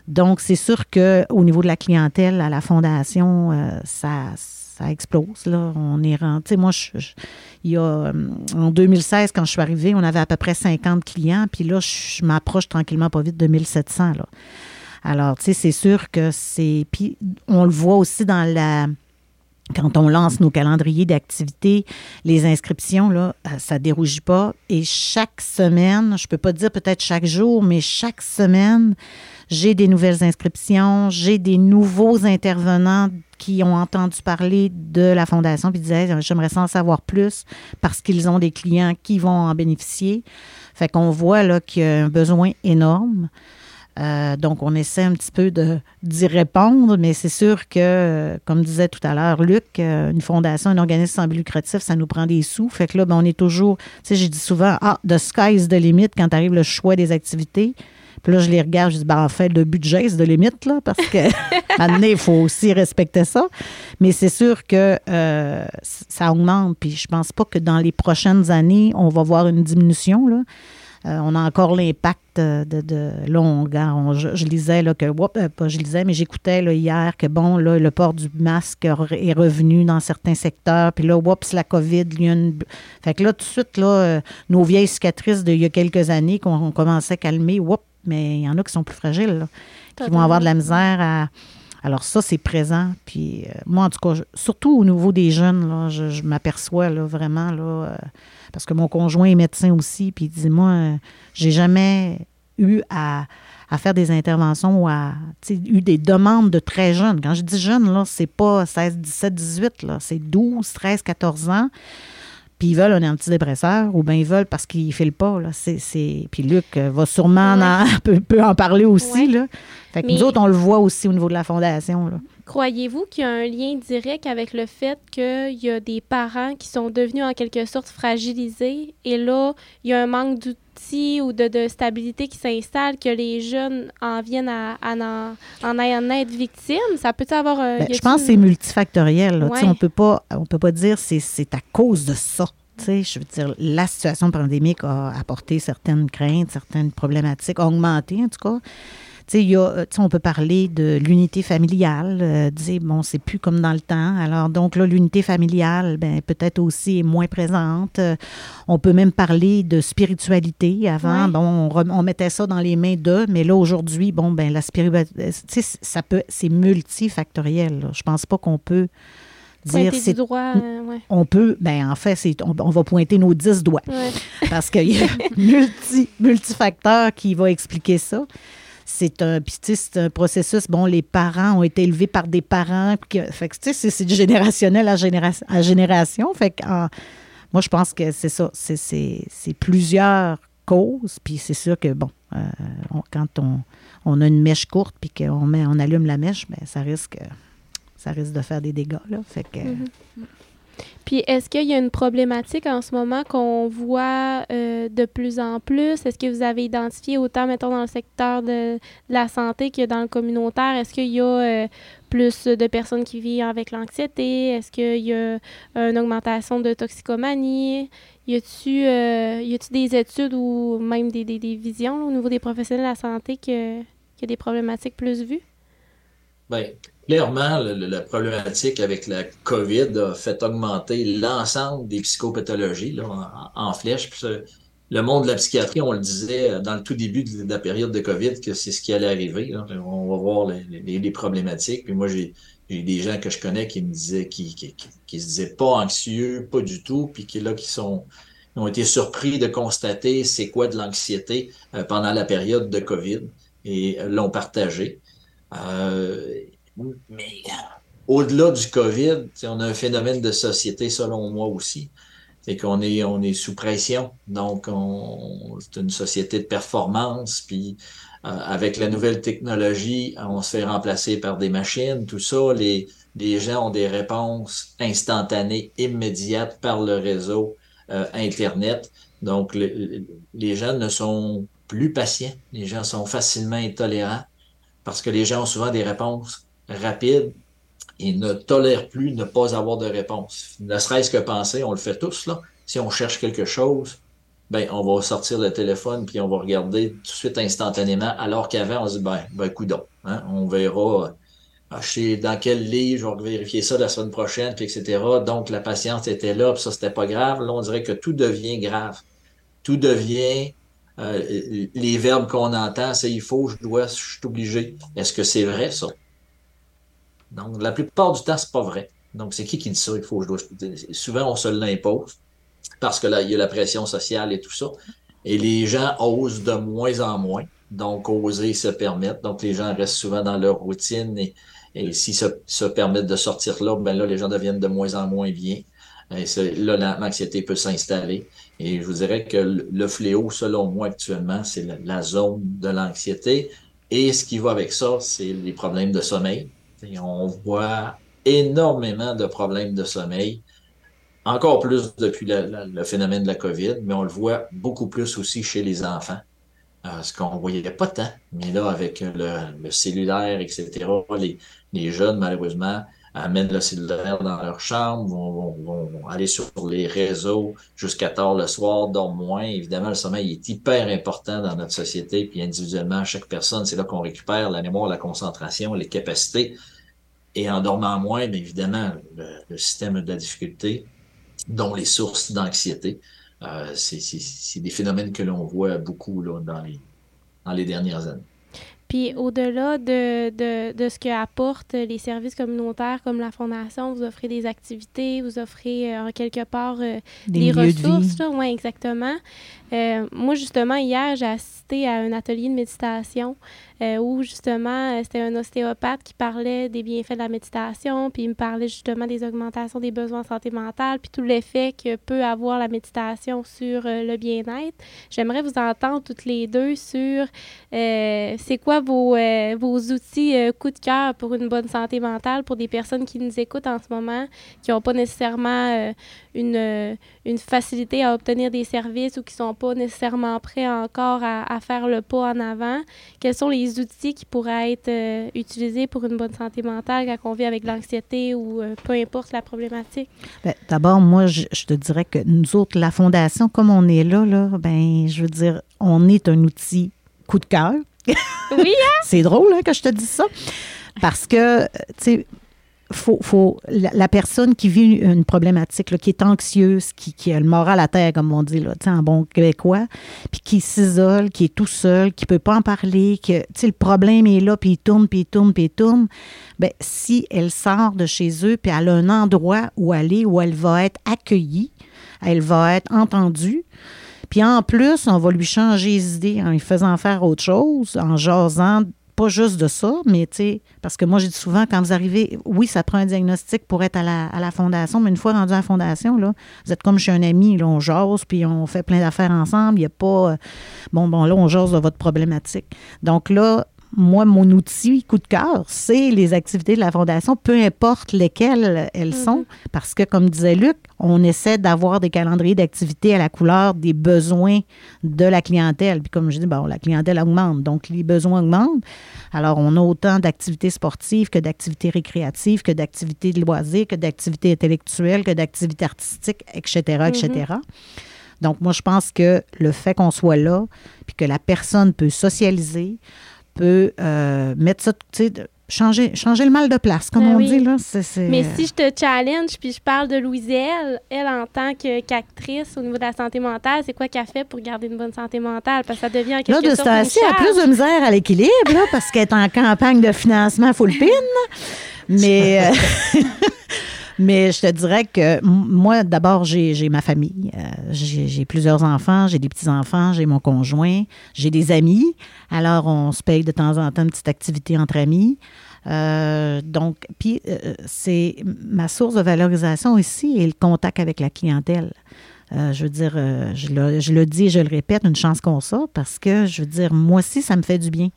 Speaker 3: Donc, c'est sûr qu'au niveau de la clientèle à la fondation, ça ça explose. Là. On est rentré. Moi, je, il y a, euh, en 2016, quand je suis arrivée, on avait à peu près 50 clients. Puis là, je, m'approche tranquillement pas vite de 1700. Là. Alors, tu sais, c'est sûr que c'est. Puis on le voit aussi dans la. Quand on lance nos calendriers d'activité, les inscriptions, là, euh, ça ne dérougit pas. Et chaque semaine, je ne peux pas dire peut-être chaque jour, mais chaque semaine, j'ai des nouvelles inscriptions, j'ai des nouveaux intervenants qui ont entendu parler de la fondation puis disaient j'aimerais en savoir plus parce qu'ils ont des clients qui vont en bénéficier. Fait qu'on voit là qu'il y a un besoin énorme. Euh, donc, on essaie un petit peu d'y répondre, mais c'est sûr que, comme disait tout à l'heure Luc, euh, une fondation, un organisme sans but lucratif, ça nous prend des sous. Fait que là, ben, on est toujours, tu sais, j'ai dit souvent, ah, the sky is the limit quand arrive le choix des activités. Puis là, je les regarde, je dis, ben, en fait, le budget, c'est de limite, là, parce que, [LAUGHS] maintenant, il faut aussi respecter ça. Mais c'est sûr que euh, ça augmente. Puis je pense pas que dans les prochaines années, on va voir une diminution, là. Euh, on a encore l'impact de, de, là, on, je, lisais là, que, euh, pas je lisais, mais j'écoutais hier que, bon, là, le port du masque est revenu dans certains secteurs, puis là, oups, la COVID, il y a une... Fait que là, tout de suite, là, nos vieilles cicatrices d'il y a quelques années qu'on commençait à calmer, oups, mais il y en a qui sont plus fragiles, qui vont avoir de la misère à. Alors, ça, c'est présent. Puis, euh, moi, en tout cas, surtout au niveau des jeunes, là, je, m'aperçois là, vraiment, là, euh, parce que mon conjoint est médecin aussi, puis il dit Moi, euh, j'ai jamais eu à, à, faire des interventions ou à eu des demandes de très jeunes. Quand je dis jeunes, là, c'est pas 16, 17, 18, là, c'est 12, 13, 14 ans puis ils veulent un antidépresseur ou bien ils veulent parce qu'ils ne filent pas. Là. C'est, Puis Luc va sûrement en, [LAUGHS] peut, en parler aussi. Là. Fait que
Speaker 1: Mais-
Speaker 3: nous autres, on le voit aussi au niveau de la fondation.
Speaker 1: Croyez-vous qu'il y a un lien direct avec le fait qu'il y a des parents qui sont devenus en quelque sorte fragilisés et là, il y a un manque d'outils ou de, de stabilité qui s'installe, que les jeunes en viennent à, à en, en, en être victimes? Ça peut avoir un.
Speaker 3: Ben, je pense que c'est multifactoriel. là.
Speaker 1: Ouais.
Speaker 3: On peut pas, on peut pas dire c'est c'est à cause de ça. Je veux dire, la situation pandémique a apporté certaines craintes, certaines problématiques, a augmenté en tout cas. Tu sais, euh, on peut parler de l'unité familiale, euh, dire, bon, c'est plus comme dans le temps. Alors, donc là, l'unité familiale, ben, peut-être aussi est moins présente. Euh, on peut même parler de spiritualité. Avant, bon, on, rem- on mettait ça dans les mains d'eux, mais là, aujourd'hui, bon, ben, la spiritualité, tu sais, ça peut, c'est multifactoriel. là. Je pense pas qu'on peut dire,
Speaker 1: Pointer du
Speaker 3: c'est,
Speaker 1: droit, euh, ouais.
Speaker 3: on peut, ben, en fait, c'est, on, on va pointer nos dix doigts
Speaker 1: Ouais.
Speaker 3: parce qu'il y a [LAUGHS] multi, multifacteurs qui va expliquer ça. C'est un, processus. Bon, les parents ont été élevés par des parents. que- fait que, tu sais, c'est, générationnel à, généra- à génération. Fait que, moi, je pense que c'est ça. C'est, plusieurs causes. Puis c'est sûr que, bon, euh, quand on, a une mèche courte puis qu'on met, on allume la mèche, ben, ça risque, ça risque de faire des dégâts. Fait que,
Speaker 1: Mhm. Puis est-ce qu'il y a une problématique en ce moment qu'on voit euh, de plus en plus? Est-ce que vous avez identifié autant, mettons, dans le secteur de, la santé que dans le communautaire? Est-ce qu'il y a euh, plus de personnes qui vivent avec l'anxiété? Est-ce qu'il y a une augmentation de toxicomanie? Y a-tu euh, des études ou même des, des, visions au niveau des professionnels de la santé que- a des problématiques plus vues?
Speaker 4: Bien, clairement, la problématique avec la COVID a fait augmenter l'ensemble des psychopathologies en, flèche. Le monde de la psychiatrie, on le disait euh, dans le tout début de la période de COVID que c'est ce qui allait arriver. On va voir les, problématiques. Puis moi, j'ai des gens que je connais qui me disaient, qui, qui, se disaient pas anxieux, pas du tout, puis qui là, qui sont ont été surpris de constater c'est quoi de l'anxiété euh, pendant la période de COVID et euh, l'ont partagé. Mais au-delà du COVID, on a un phénomène de société, selon moi aussi. C'est qu'on est, on est sous pression. Donc, on, c'est une société de performance. Puis, euh, avec la nouvelle technologie, on se fait remplacer par des machines, tout ça. Les, les gens ont des réponses instantanées, immédiates par le réseau euh, Internet. Donc, le- les gens ne sont plus patients. Les gens sont facilement intolérants parce que les gens ont souvent des réponses rapides et ne tolèrent plus ne pas avoir de réponse. Ne serait-ce que penser, on le fait tous, là. Si on cherche quelque chose, ben, on va sortir le téléphone puis on va regarder tout de suite instantanément, alors qu'avant, on se dit, ben, ben, coudonc, hein, on verra, euh, dans quel livre, je vais vérifier ça la semaine prochaine, puis etc. Donc, la patience était là, puis ça, c'était pas grave. Là, on dirait que tout devient grave. Tout devient, euh, les verbes qu'on entend, c'est il faut, je dois, je suis obligé. Est-ce que c'est vrai, ça? Donc, la plupart du temps, c'est pas vrai. Donc, c'est qui qui dit ça? Il faut, je dois. Souvent, on se l'impose parce que il y a la pression sociale et tout ça. Et les gens osent de moins en moins. Donc, oser se permettre. Donc, les gens restent souvent dans leur routine et, et s'ils se, permettent de sortir là, ben là, les gens deviennent de moins en moins bien. Et là, la- l'anxiété peut s'installer. Et je vous dirais que le fléau, selon moi, actuellement, c'est la zone de l'anxiété. Et ce qui va avec ça, c'est les problèmes de sommeil. On voit énormément de problèmes de sommeil, encore plus depuis le phénomène de la COVID, mais on le voit beaucoup plus aussi chez les enfants. Euh, ce qu'on voyait pas tant, mais là, avec le, cellulaire, etc., les, jeunes, malheureusement, amènent le cellulaire dans leur chambre, vont aller sur les réseaux jusqu'à tard le soir, dorment moins. Évidemment, le sommeil est hyper important dans notre société, puis individuellement, chaque personne, c'est là qu'on récupère la mémoire, la concentration, les capacités. Et en dormant moins, bien évidemment, le, le système a de la difficulté, dont les sources d'anxiété. Euh, c'est des phénomènes que l'on voit beaucoup là, dans, les, dans les dernières années.
Speaker 1: Puis au-delà de, de, de ce que apportent les services communautaires comme la Fondation, vous offrez des activités, vous offrez euh, en quelque part euh,
Speaker 3: Des de
Speaker 1: ressources. Oui, exactement. Euh, moi, justement, hier, j'ai assisté à un atelier de méditation euh, où, justement, euh, c'était un ostéopathe qui parlait des bienfaits de la méditation, puis il me parlait justement des augmentations des besoins de santé mentale, puis tout l'effet que peut avoir la méditation sur le bien-être. J'aimerais vous entendre toutes les deux sur c'est quoi vos, vos outils coup de cœur pour une bonne santé mentale pour des personnes qui nous écoutent en ce moment, qui n'ont pas nécessairement une, une facilité à obtenir des services ou qui sont pas nécessairement prêts encore à, faire le pas en avant, quels sont les outils qui pourraient être euh, utilisés pour une bonne santé mentale quand on vit avec l'anxiété ou euh, peu importe la problématique?
Speaker 3: Ben, d'abord, moi, je, te dirais que nous autres, la Fondation, comme on est là, là ben, je veux dire, on est un outil coup de cœur.
Speaker 1: Oui, hein? [LAUGHS]
Speaker 3: C'est drôle hein, que je te dise ça. Parce que, tu sais, faut, faut la, personne qui vit une problématique, qui est anxieuse, qui, qui, a le moral à terre, comme on dit, là, en bon québécois, puis qui s'isole, qui est tout seul, qui peut pas en parler, que le problème est là, puis il tourne, puis il tourne, puis il tourne, bien, si elle sort de chez eux, puis elle a un endroit où aller, où elle va être accueillie, elle va être entendue, puis en plus, on va lui changer les idées en lui faisant faire autre chose, en jasant pas juste de ça, mais tu sais, parce que moi, j'ai dit souvent, quand vous arrivez, oui, ça prend un diagnostic pour être à la, fondation, mais une fois rendu à la fondation, là, vous êtes comme chez un ami, là, on jase, puis on fait plein d'affaires ensemble. Il n'y a pas, euh, bon, bon, là, on jase de votre problématique. Donc là, moi, mon outil coup de cœur, c'est les activités de la Fondation, peu importe lesquelles elles mm-hmm. sont, parce que, comme disait Luc, on essaie d'avoir des calendriers d'activités à la couleur des besoins de la clientèle. Puis comme je dis, bon, la clientèle augmente, donc les besoins augmentent. Alors, on a autant d'activités sportives que d'activités récréatives, que d'activités de loisirs, que d'activités intellectuelles, que d'activités artistiques, etc., etc. Mm-hmm. Donc, moi, je pense que le fait qu'on soit là, puis que la personne peut socialiser, peut euh, mettre ça, tu sais, changer, changer le mal de place, comme ben on dit. Là,
Speaker 1: Mais si je te challenge, puis je parle de Louiselle, elle, en tant qu'actrice au niveau de la santé mentale, c'est quoi qu'elle fait pour garder une bonne santé mentale? Parce que ça devient quelque
Speaker 3: là, de
Speaker 1: sorte
Speaker 3: Là, a plus de misère à l'équilibre, parce qu'elle est en campagne de financement full pin. [LAUGHS] Mais... [LAUGHS] Mais je te dirais que moi, d'abord, j'ai ma famille. Euh, j'ai plusieurs enfants, j'ai des petits-enfants, j'ai mon conjoint, j'ai des amis. Alors, on se paye de temps en temps une petite activité entre amis. Euh, donc, puis, euh, c'est ma source de valorisation ici et le contact avec la clientèle. je veux dire, je, le, je dis et je le répète, une chance qu'on ça, parce que, je veux dire, moi aussi, ça me fait du bien.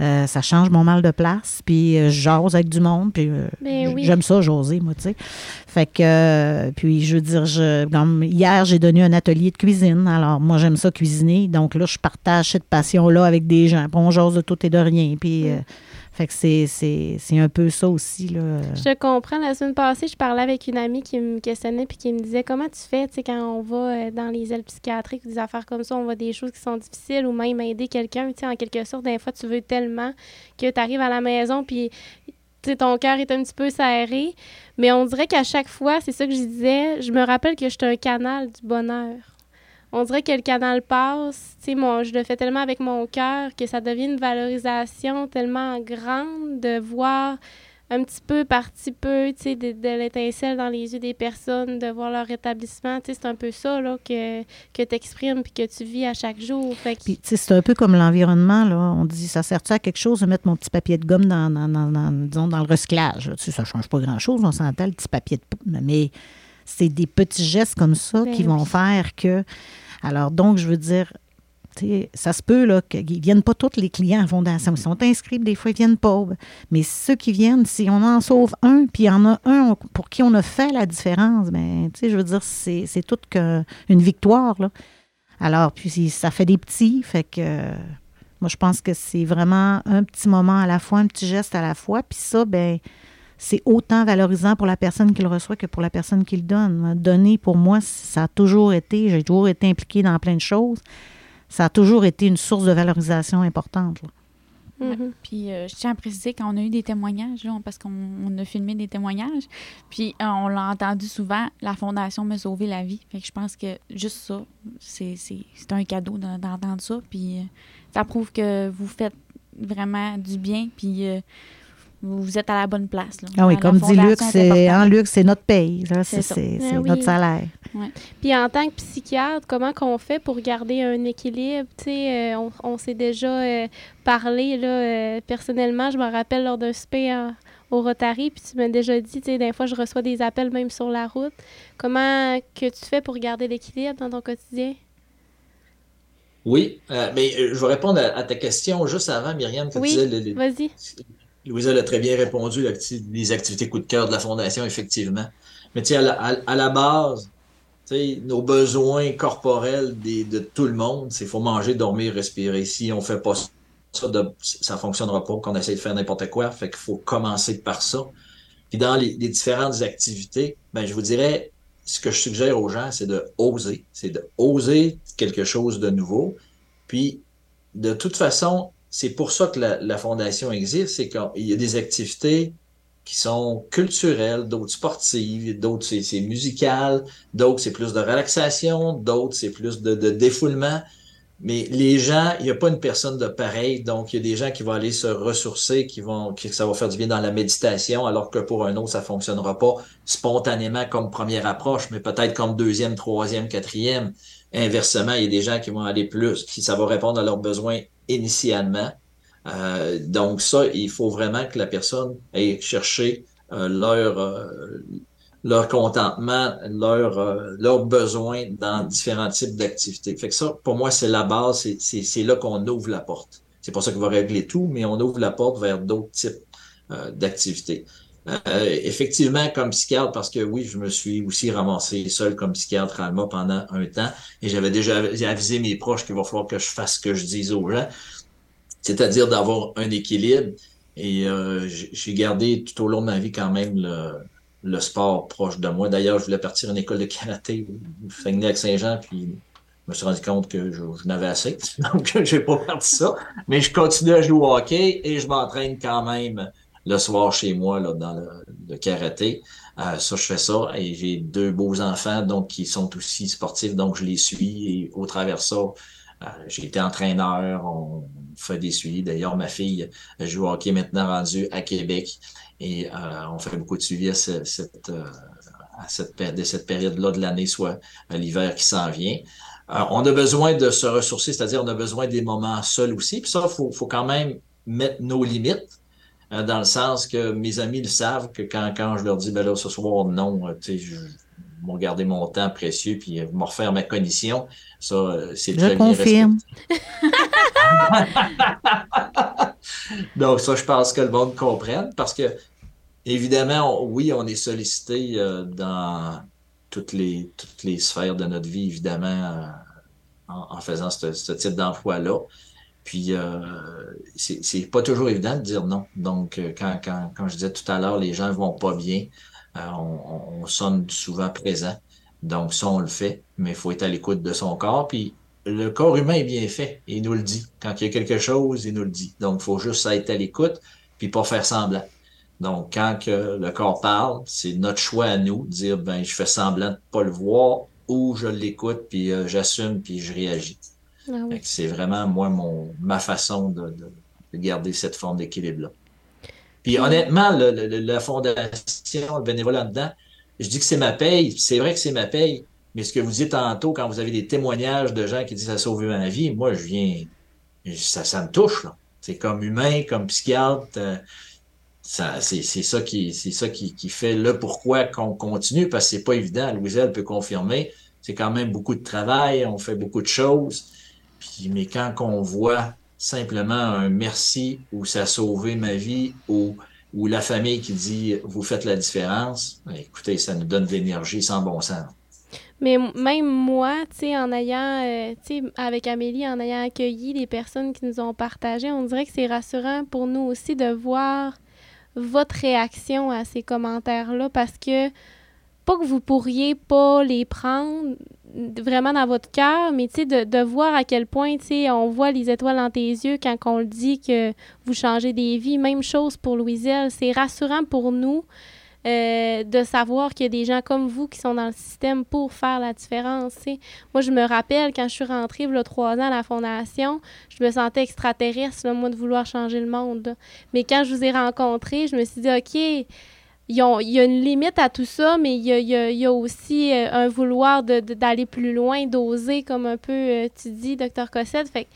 Speaker 3: Euh, ça change mon mal de place, puis euh, j'ose avec du monde, puis euh,
Speaker 1: ben
Speaker 3: j'aime ça, j'oser, moi, tu sais. Fait que, puis je veux dire, je, hier, j'ai donné un atelier de cuisine, alors moi, j'aime ça cuisiner, donc là, je partage cette passion-là avec des gens, puis on jase de tout et de rien, puis... Mm. Fait que c'est un peu ça aussi. Là.
Speaker 1: Je comprends. La semaine passée, je parlais avec une amie qui me questionnait puis qui me disait comment tu fais quand on va euh, dans les ailes psychiatriques ou des affaires comme ça, on voit des choses qui sont difficiles ou même aider quelqu'un. En quelque sorte, des fois, tu veux tellement que tu arrives à la maison puis ton cœur est un petit peu serré. Mais on dirait qu'à chaque fois, c'est ça que je disais, je me rappelle que j'étais un canal du bonheur on dirait que le canal passe. Tu sais, je le fais tellement avec mon cœur que ça devient une valorisation tellement grande de voir un petit peu par petit peu, tu sais, de, l'étincelle dans les yeux des personnes, de voir leur rétablissement. Tu sais, c'est un peu ça, là, que, que tu exprimes puis que tu vis à chaque jour. Fait
Speaker 3: Puis, tu sais, c'est un peu comme l'environnement, là. On dit, ça sert-tu à quelque chose de mettre mon petit papier de gomme dans, dans, dans, disons, dans le recyclage? Tu sais, ça change pas grand-chose, on s'entend, le petit papier de... Mais c'est des petits gestes comme ça ben qui vont faire que alors, donc, je veux dire, ça se peut qu'ils ne viennent pas tous les clients en fondation. Ils sont inscrits, des fois, ils ne viennent pas. Mais ceux qui viennent, si on en sauve un, puis il y en a un pour qui on a fait la différence, bien, je veux dire, c'est, c'est toute une victoire. Là. Alors, puis ça fait des petits, fait que moi, je pense que c'est vraiment un petit moment à la fois, un petit geste à la fois. Puis ça, ben c'est autant valorisant pour la personne qui le reçoit que pour la personne qui le donne. Donner, pour moi, ça a toujours été, j'ai toujours été impliquée dans plein de choses. Ça a toujours été une source de valorisation importante.
Speaker 2: Mm-hmm. Puis euh, je tiens à préciser qu'on a eu des témoignages, parce qu'on a filmé des témoignages, puis euh, on l'a entendu souvent, la Fondation m'a sauvé la vie. Fait que je pense que juste ça, c'est un cadeau d'entendre ça. Puis euh, ça prouve que vous faites vraiment du bien. Puis vous êtes à la bonne place. Là.
Speaker 3: Ah oui,
Speaker 2: La-
Speaker 3: comme dit Luc, c'est en Luc, c'est notre paye. là,
Speaker 2: C'est
Speaker 1: Ah oui.
Speaker 3: notre salaire.
Speaker 1: Puis en tant que psychiatre, comment qu'on fait pour garder un équilibre? Tu sais, euh, on, on s'est déjà euh, parlé, là, euh, personnellement, je me rappelle lors d'un en- au Rotary, puis tu m'as déjà dit, tu sais, des fois, je reçois des appels même sur la route. Comment que tu fais pour garder l'équilibre dans ton quotidien?
Speaker 4: Oui, euh, mais je vais répondre à, à ta question juste avant, Myriam, que
Speaker 1: Oui,
Speaker 4: tu disais, le- le-
Speaker 1: Vas-y.
Speaker 4: Louisa l'a très bien répondu, les activités coup de cœur de la Fondation, effectivement. Mais tu sais, à la, base, nos besoins corporels de tout le monde, c'est faut manger, dormir, respirer. Si on fait pas ça, de, ça fonctionnera pas, qu'on essaie de faire n'importe quoi. Fait qu'il faut commencer par ça. Puis dans les, les différentes activités, ben, je vous dirais, ce que je suggère aux gens, c'est de oser. C'est de oser quelque chose de nouveau. Puis, de toute façon, c'est pour ça que la, fondation existe, c'est qu'il y a des activités qui sont culturelles, d'autres sportives, d'autres c'est, musical, d'autres c'est plus de relaxation, d'autres c'est plus de, de défoulement. Mais les gens, il n'y a pas une personne de pareil, donc il y a des gens qui vont aller se ressourcer, qui vont, qui, ça va faire du bien dans la méditation, alors que pour un autre, ça fonctionnera pas spontanément comme première approche, mais peut-être comme deuxième, troisième, quatrième. Inversement, il y a des gens qui vont aller plus, qui ça va répondre à leurs besoins initialement. Euh, donc ça, il faut vraiment que la personne aille chercher euh, leur euh, leur contentement, leur leurs besoins dans différents types d'activités. Fait que ça, pour moi, c'est la base, c'est- là qu'on ouvre la porte. C'est pas ça qui va régler tout, mais on ouvre la porte vers d'autres types d'activités. Euh, effectivement, comme psychiatre, parce que oui, je me suis aussi ramassé seul comme psychiatre à Alma pendant un temps et j'avais déjà avisé mes proches qu'il va falloir que je fasse ce que je dise aux gens, c'est-à-dire d'avoir un équilibre. Et euh, j'ai gardé tout au long de ma vie quand même le, sport proche de moi. D'ailleurs, je voulais partir à une école de karaté au Saguenay-Lac-Saint-Jean, puis je me suis rendu compte que je, je n'avais assez. [LAUGHS] Donc, j'ai pas parti ça. Mais je continue à jouer au hockey et je m'entraîne quand même le soir chez moi là, dans le, le karaté. Euh, ça, je fais ça. Et j'ai deux beaux enfants donc qui sont aussi sportifs, donc je les suis. Et au travers ça, euh, j'ai été entraîneur, on fait des suivis. D'ailleurs, ma fille joue hockey maintenant rendue à Québec. Et euh, on fait beaucoup de suivi à, ce- cette, euh, à cette, de cette période-là de l'année, soit à l'hiver qui s'en vient. Euh, on a besoin de se ressourcer, c'est-à-dire on a besoin des moments seuls aussi. Puis ça, il faut, faut quand même mettre nos limites, euh, dans le sens que mes amis le savent que quand, quand je leur dis, ben là, ce soir, non, euh, tu sais, je ils vont garder mon temps précieux puis me refaire ma cognition. Ça, euh, c'est très
Speaker 3: Je confirme. [LAUGHS]
Speaker 4: Donc, ça, je pense que le monde comprenne parce que, évidemment, on- oui, on est sollicité euh, dans toutes les, toutes les sphères de notre vie, évidemment, euh, en, en faisant ce, ce type d'emploi-là. Puis, euh, c'est pas toujours évident de dire non. Donc, euh, quand, quand, quand je disais tout à l'heure, les gens vont pas bien, euh, on, on- on sonne souvent présent. Donc, ça, on le fait, mais il faut être à l'écoute de son corps. Puis, le corps humain est bien fait. Il nous le dit. Quand il y a quelque chose, il nous le dit. Donc, il faut juste être à l'écoute puis pas faire semblant. Donc, quand que le corps parle, c'est notre choix à nous de dire, ben, je fais semblant de pas le voir ou je l'écoute puis euh, j'assume puis je réagis.
Speaker 1: Ah oui.
Speaker 4: C'est vraiment, moi, mon, ma façon de, de- de garder cette forme d'équilibre-là. Puis honnêtement, le- la fondation, le bénévolat dedans, je dis que c'est ma paye. C'est vrai que c'est ma paye. Mais ce que vous dites tantôt, quand vous avez des témoignages de gens qui disent ça a sauvé ma vie, moi, je viens, ça, ça me touche. C'est comme humain, comme psychiatre, euh, ça, c'est, c'est ça qui, c'est ça qui, qui fait le pourquoi qu'on continue, parce que c'est pas évident. Louise, elle peut confirmer. C'est quand même beaucoup de travail, on fait beaucoup de choses. Mais quand on voit simplement un merci ou ça a sauvé ma vie ou, ou la famille qui dit vous faites la différence, ben, écoutez, ça nous donne de l'énergie sans bon sens.
Speaker 1: Mais même moi, tu sais, en ayant, euh, tu sais, avec Amélie, en ayant accueilli les personnes qui nous ont partagé, on dirait que c'est rassurant pour nous aussi de voir votre réaction à ces commentaires-là parce que pas que vous pourriez pas les prendre vraiment dans votre cœur, mais tu sais, de, voir à quel point, on voit les étoiles dans tes yeux quand on le dit que vous changez des vies. Même chose pour Louiselle. C'est rassurant pour nous euh, de savoir qu'il y a des gens comme vous qui sont dans le système pour faire la différence. Moi, je me rappelle quand je suis rentrée, il y trois ans à la Fondation, je me sentais extraterrestre, moi, de vouloir changer le monde. Mais quand je vous ai rencontrés, je me suis dit, OK, il y a une limite à tout ça, mais il y a, aussi euh, un vouloir d'aller plus loin, d'oser, comme un peu euh, tu dis, docteur Cossette. Fait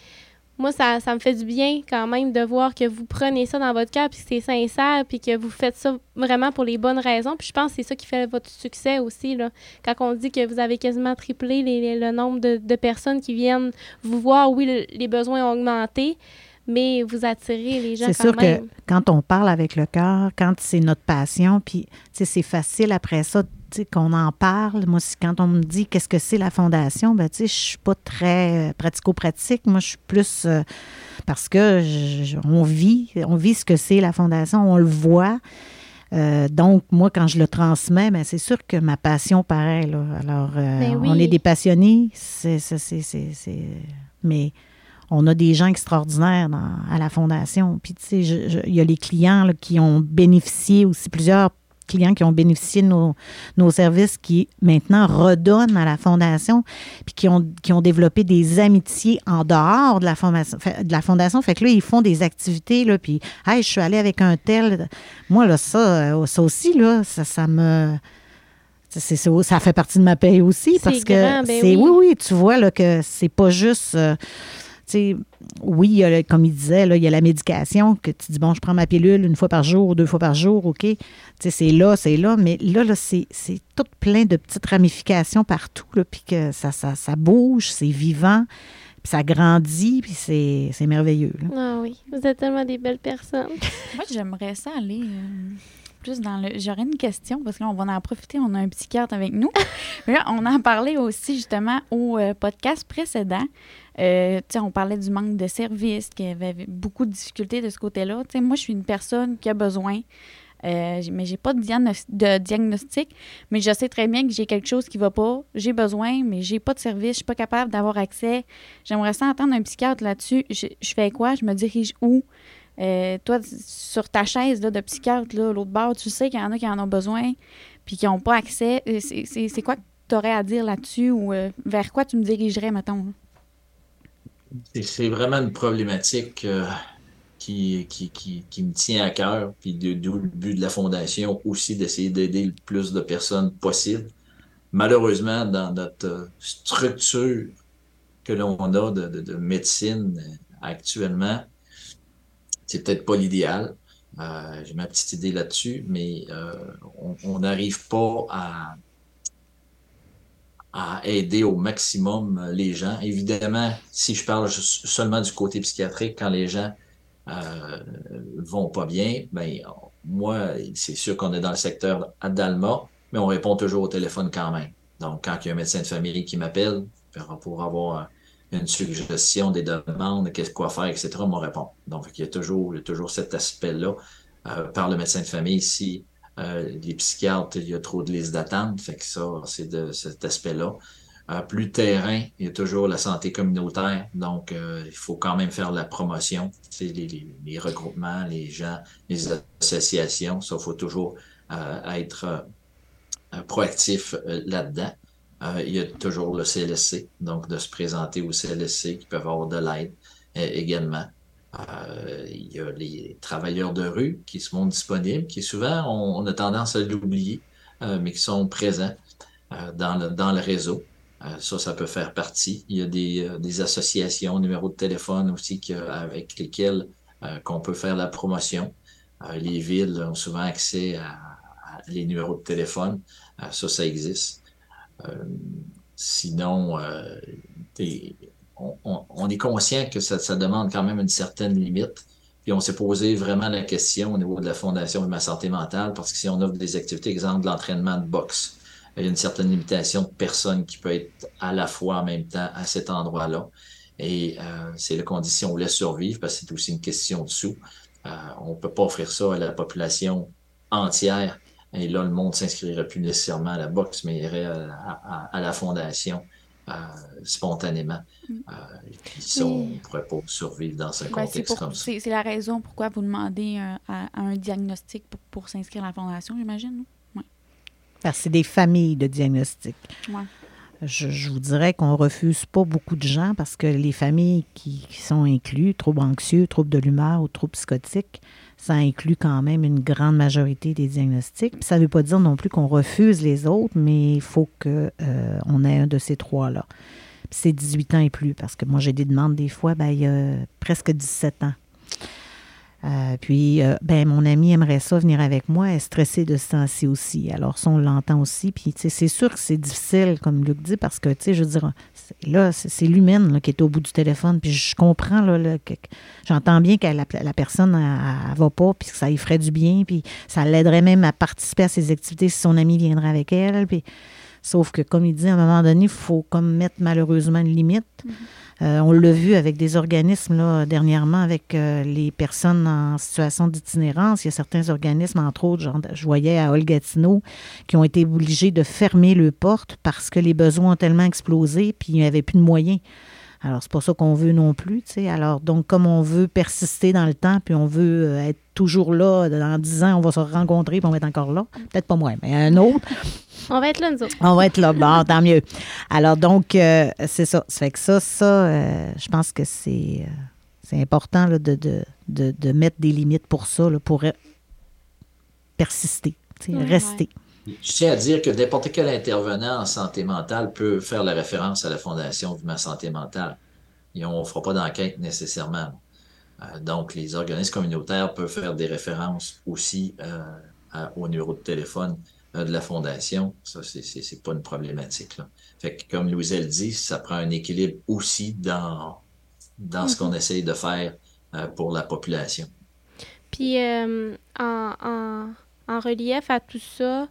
Speaker 1: moi, ça, me fait du bien quand même de voir que vous prenez ça dans votre cœur, puis que c'est sincère, puis que vous faites ça vraiment pour les bonnes raisons. Puis je pense que c'est ça qui fait votre succès aussi. Là. Quand on dit que vous avez quasiment triplé le nombre de, personnes qui viennent vous voir, oui, les besoins ont augmenté, mais vous attirez les gens
Speaker 3: C'est sûr que quand on parle avec le cœur, quand c'est notre passion, puis c'est facile après ça qu'on en parle. Moi, quand on me dit qu'est-ce que c'est la fondation, ben, je ne suis pas très euh, pratico-pratique. Moi, je suis plus euh, parce que on vit, on vit ce que c'est la fondation, on le voit. Euh, donc, moi, quand je le transmets, ben, c'est sûr que ma passion paraît. Là. Alors, ben on est des passionnés, c'est, mais on a des gens extraordinaires à la fondation. Puis, tu sais, il y a les clients qui ont bénéficié aussi, plusieurs clients qui ont bénéficié de nos, services qui maintenant redonnent à la fondation, puis qui ont, qui ont développé des amitiés en dehors de la, formation, de la fondation. Fait que là, ils font des activités, là, puis, hey, je suis allée avec un tel. Moi, là, ça, euh, ça aussi, là, ça, ça me. ça fait partie de ma paye aussi parce que ben c'est oui. oui. tu vois là, que c'est pas juste euh, oui, comme il disait, là, il y a la médication que tu dis, bon, je prends ma pilule une fois par jour, deux fois par jour, OK. C'est là, c'est là, mais là, là c'est tout plein de petites ramifications partout, puis que ça, ça, ça bouge, c'est vivant, puis ça grandit, puis c'est merveilleux.
Speaker 1: Ah oui, vous êtes tellement des belles personnes. [LAUGHS]
Speaker 2: Moi, j'aimerais ça aller... Euh, plus dans le. J'aurais une question parce qu'on va en profiter. On a un psychiatre avec nous. [LAUGHS] là, on en parlait aussi justement au euh, podcast précédent. Euh, on parlait du manque de services, qu'il y avait beaucoup de difficultés de ce côté-là. Moi, je suis une personne qui a besoin, euh, mais j'ai pas de, de, diagnostic, mais je sais très bien que j'ai quelque chose qui va pas. J'ai besoin, mais j'ai pas de service, je suis pas capable d'avoir accès. J'aimerais ça entendre un psychiatre là-dessus. Je, fais quoi? Je me dirige où? Euh, toi, sur ta chaise là, de psychiatre, l'autre bord, tu sais qu'il y en a qui en ont besoin puis qui n'ont pas accès. Euh, c'est quoi que tu aurais à dire là-dessus ou vers quoi tu me dirigerais, mettons?
Speaker 4: C'est vraiment une problématique euh, qui, qui, me tient à cœur, puis d'où le but de la Fondation aussi d'essayer d'aider le plus de personnes possible. Malheureusement, dans notre structure que l'on a de, médecine actuellement, c'est peut-être pas l'idéal. Euh, j'ai ma petite idée là-dessus, mais euh, on n'arrive pas à, aider au maximum euh, les gens. Évidemment, si je parle seulement du côté psychiatrique, quand les gens euh, vont pas bien, ben moi, c'est sûr qu'on est dans le secteur d'Alma, mais on répond toujours au téléphone quand même. Donc, quand il y a un médecin de famille qui m'appelle pour avoir une suggestion des demandes, qu'est-ce quoi faire, etc., on me répond. Donc, il y a toujours, toujours cet aspect-là euh, par le médecin de famille. Si euh, les psychiatres, il y a trop de listes d'attente, fait que ça, c'est de cet aspect-là. Euh, plus terrain, il y a toujours la santé communautaire, donc il faut quand même faire la promotion, les, les, les, regroupements, les gens, les associations, ça, il faut toujours être proactif là-dedans. Il y a toujours le CLSC, donc de se présenter au CLSC qui peuvent avoir de l'aide également. Euh, il y a les travailleurs de rue qui se montrent disponibles, qui souvent, on, a tendance à l'oublier, euh, mais qui sont présents euh, dans, le, réseau. ça, ça peut faire partie. Il y a des, associations, numéros de téléphone aussi avec lesquels qu'on peut faire la promotion. les villes ont souvent accès à les numéros de téléphone. ça, ça existe. Sinon, des, on, est conscient que ça, demande quand même une certaine limite. Puis on s'est posé vraiment la question au niveau de la Fondation de ma santé mentale, parce que si on offre des activités, exemple de l'entraînement de boxe, il y a une certaine limitation de personnes qui peut être à la fois en même temps à cet endroit-là. Et euh, c'est la condition où on laisse survivre, parce que c'est aussi une question de sous. Euh, on ne peut pas offrir ça à la population entière. Et là, le monde s'inscrirait plus nécessairement à la boxe, mais irait à la fondation euh, spontanément. Mm. Euh, ça, on ne pourrait pas survivre dans un ben, contexte comme ça.
Speaker 2: C'est la raison pourquoi vous demandez un, un diagnostic pour, pour s'inscrire à la fondation, j'imagine?
Speaker 3: Parce que c'est des familles de diagnostics.
Speaker 2: Ouais.
Speaker 3: Je, je vous dirais qu'on refuse pas beaucoup de gens parce que les familles qui, qui sont inclus, troubles anxieux, troubles de l'humeur ou troubles psychotiques, ça inclut quand même une grande majorité des diagnostics. Ça ne veut pas dire non plus qu'on refuse les autres, mais il faut qu'on euh, ait un de ces trois-là. C'est 18 ans et plus, parce que moi, j'ai des demandes des fois, ben, il y a presque 17 ans. Euh, puis, euh, ben, mon ami aimerait ça venir avec moi, elle est stressée de ce temps-ci aussi. Alors, ça, on l'entend aussi. Puis, c'est sûr que c'est difficile, comme Luc dit, parce que, tu sais, je veux dire, là, c'est l'humaine qui est au bout du téléphone. Puis, je comprends, là, j'entends bien que la, personne, elle, elle va pas, puis que ça lui ferait du bien, puis ça l'aiderait même à participer à ses activités si son ami viendrait avec elle. Sauf que, comme il dit, à un moment donné, il faut comme mettre malheureusement une limite. Euh, on l'a vu avec des organismes là, dernièrement, avec euh, les personnes en situation d'itinérance. Il y a certains organismes, entre autres, genre, je voyais à Olgatineau, qui ont été obligés de fermer leurs portes parce que les besoins ont tellement explosé, puis il n'y avait plus de moyens. Alors, c'est pas ça qu'on veut non plus, tu sais. Alors, donc, comme on veut persister dans le temps, puis on veut euh, être toujours là, dans 10 ans, on va se rencontrer, puis on va être encore là. Peut-être pas moi, mais un autre. [LAUGHS]
Speaker 1: On va être là, nous autres.
Speaker 3: On va être là, bon, tant mieux. Alors, donc, euh, c'est ça. Ça fait que ça, ça, euh, je pense que c'est euh, c'est important là, de, de, de, de mettre des limites pour ça, là, pour persister, tu sais,
Speaker 2: Ouais,
Speaker 3: rester.
Speaker 4: Je tiens à dire que n'importe quel intervenant en santé mentale peut faire la référence à la Fondation Vivement Santé Mentale. Et on ne fera pas d'enquête nécessairement. Euh, donc, les organismes communautaires peuvent faire des références aussi euh, à- au numéro de téléphone euh, de la Fondation. Ça, c'est c'est pas une problématique. Là. Fait que, comme Louiselle dit, ça prend un équilibre aussi dans, dans ce qu'on essaye de faire pour la population.
Speaker 1: Puis en, en, en relief à tout ça,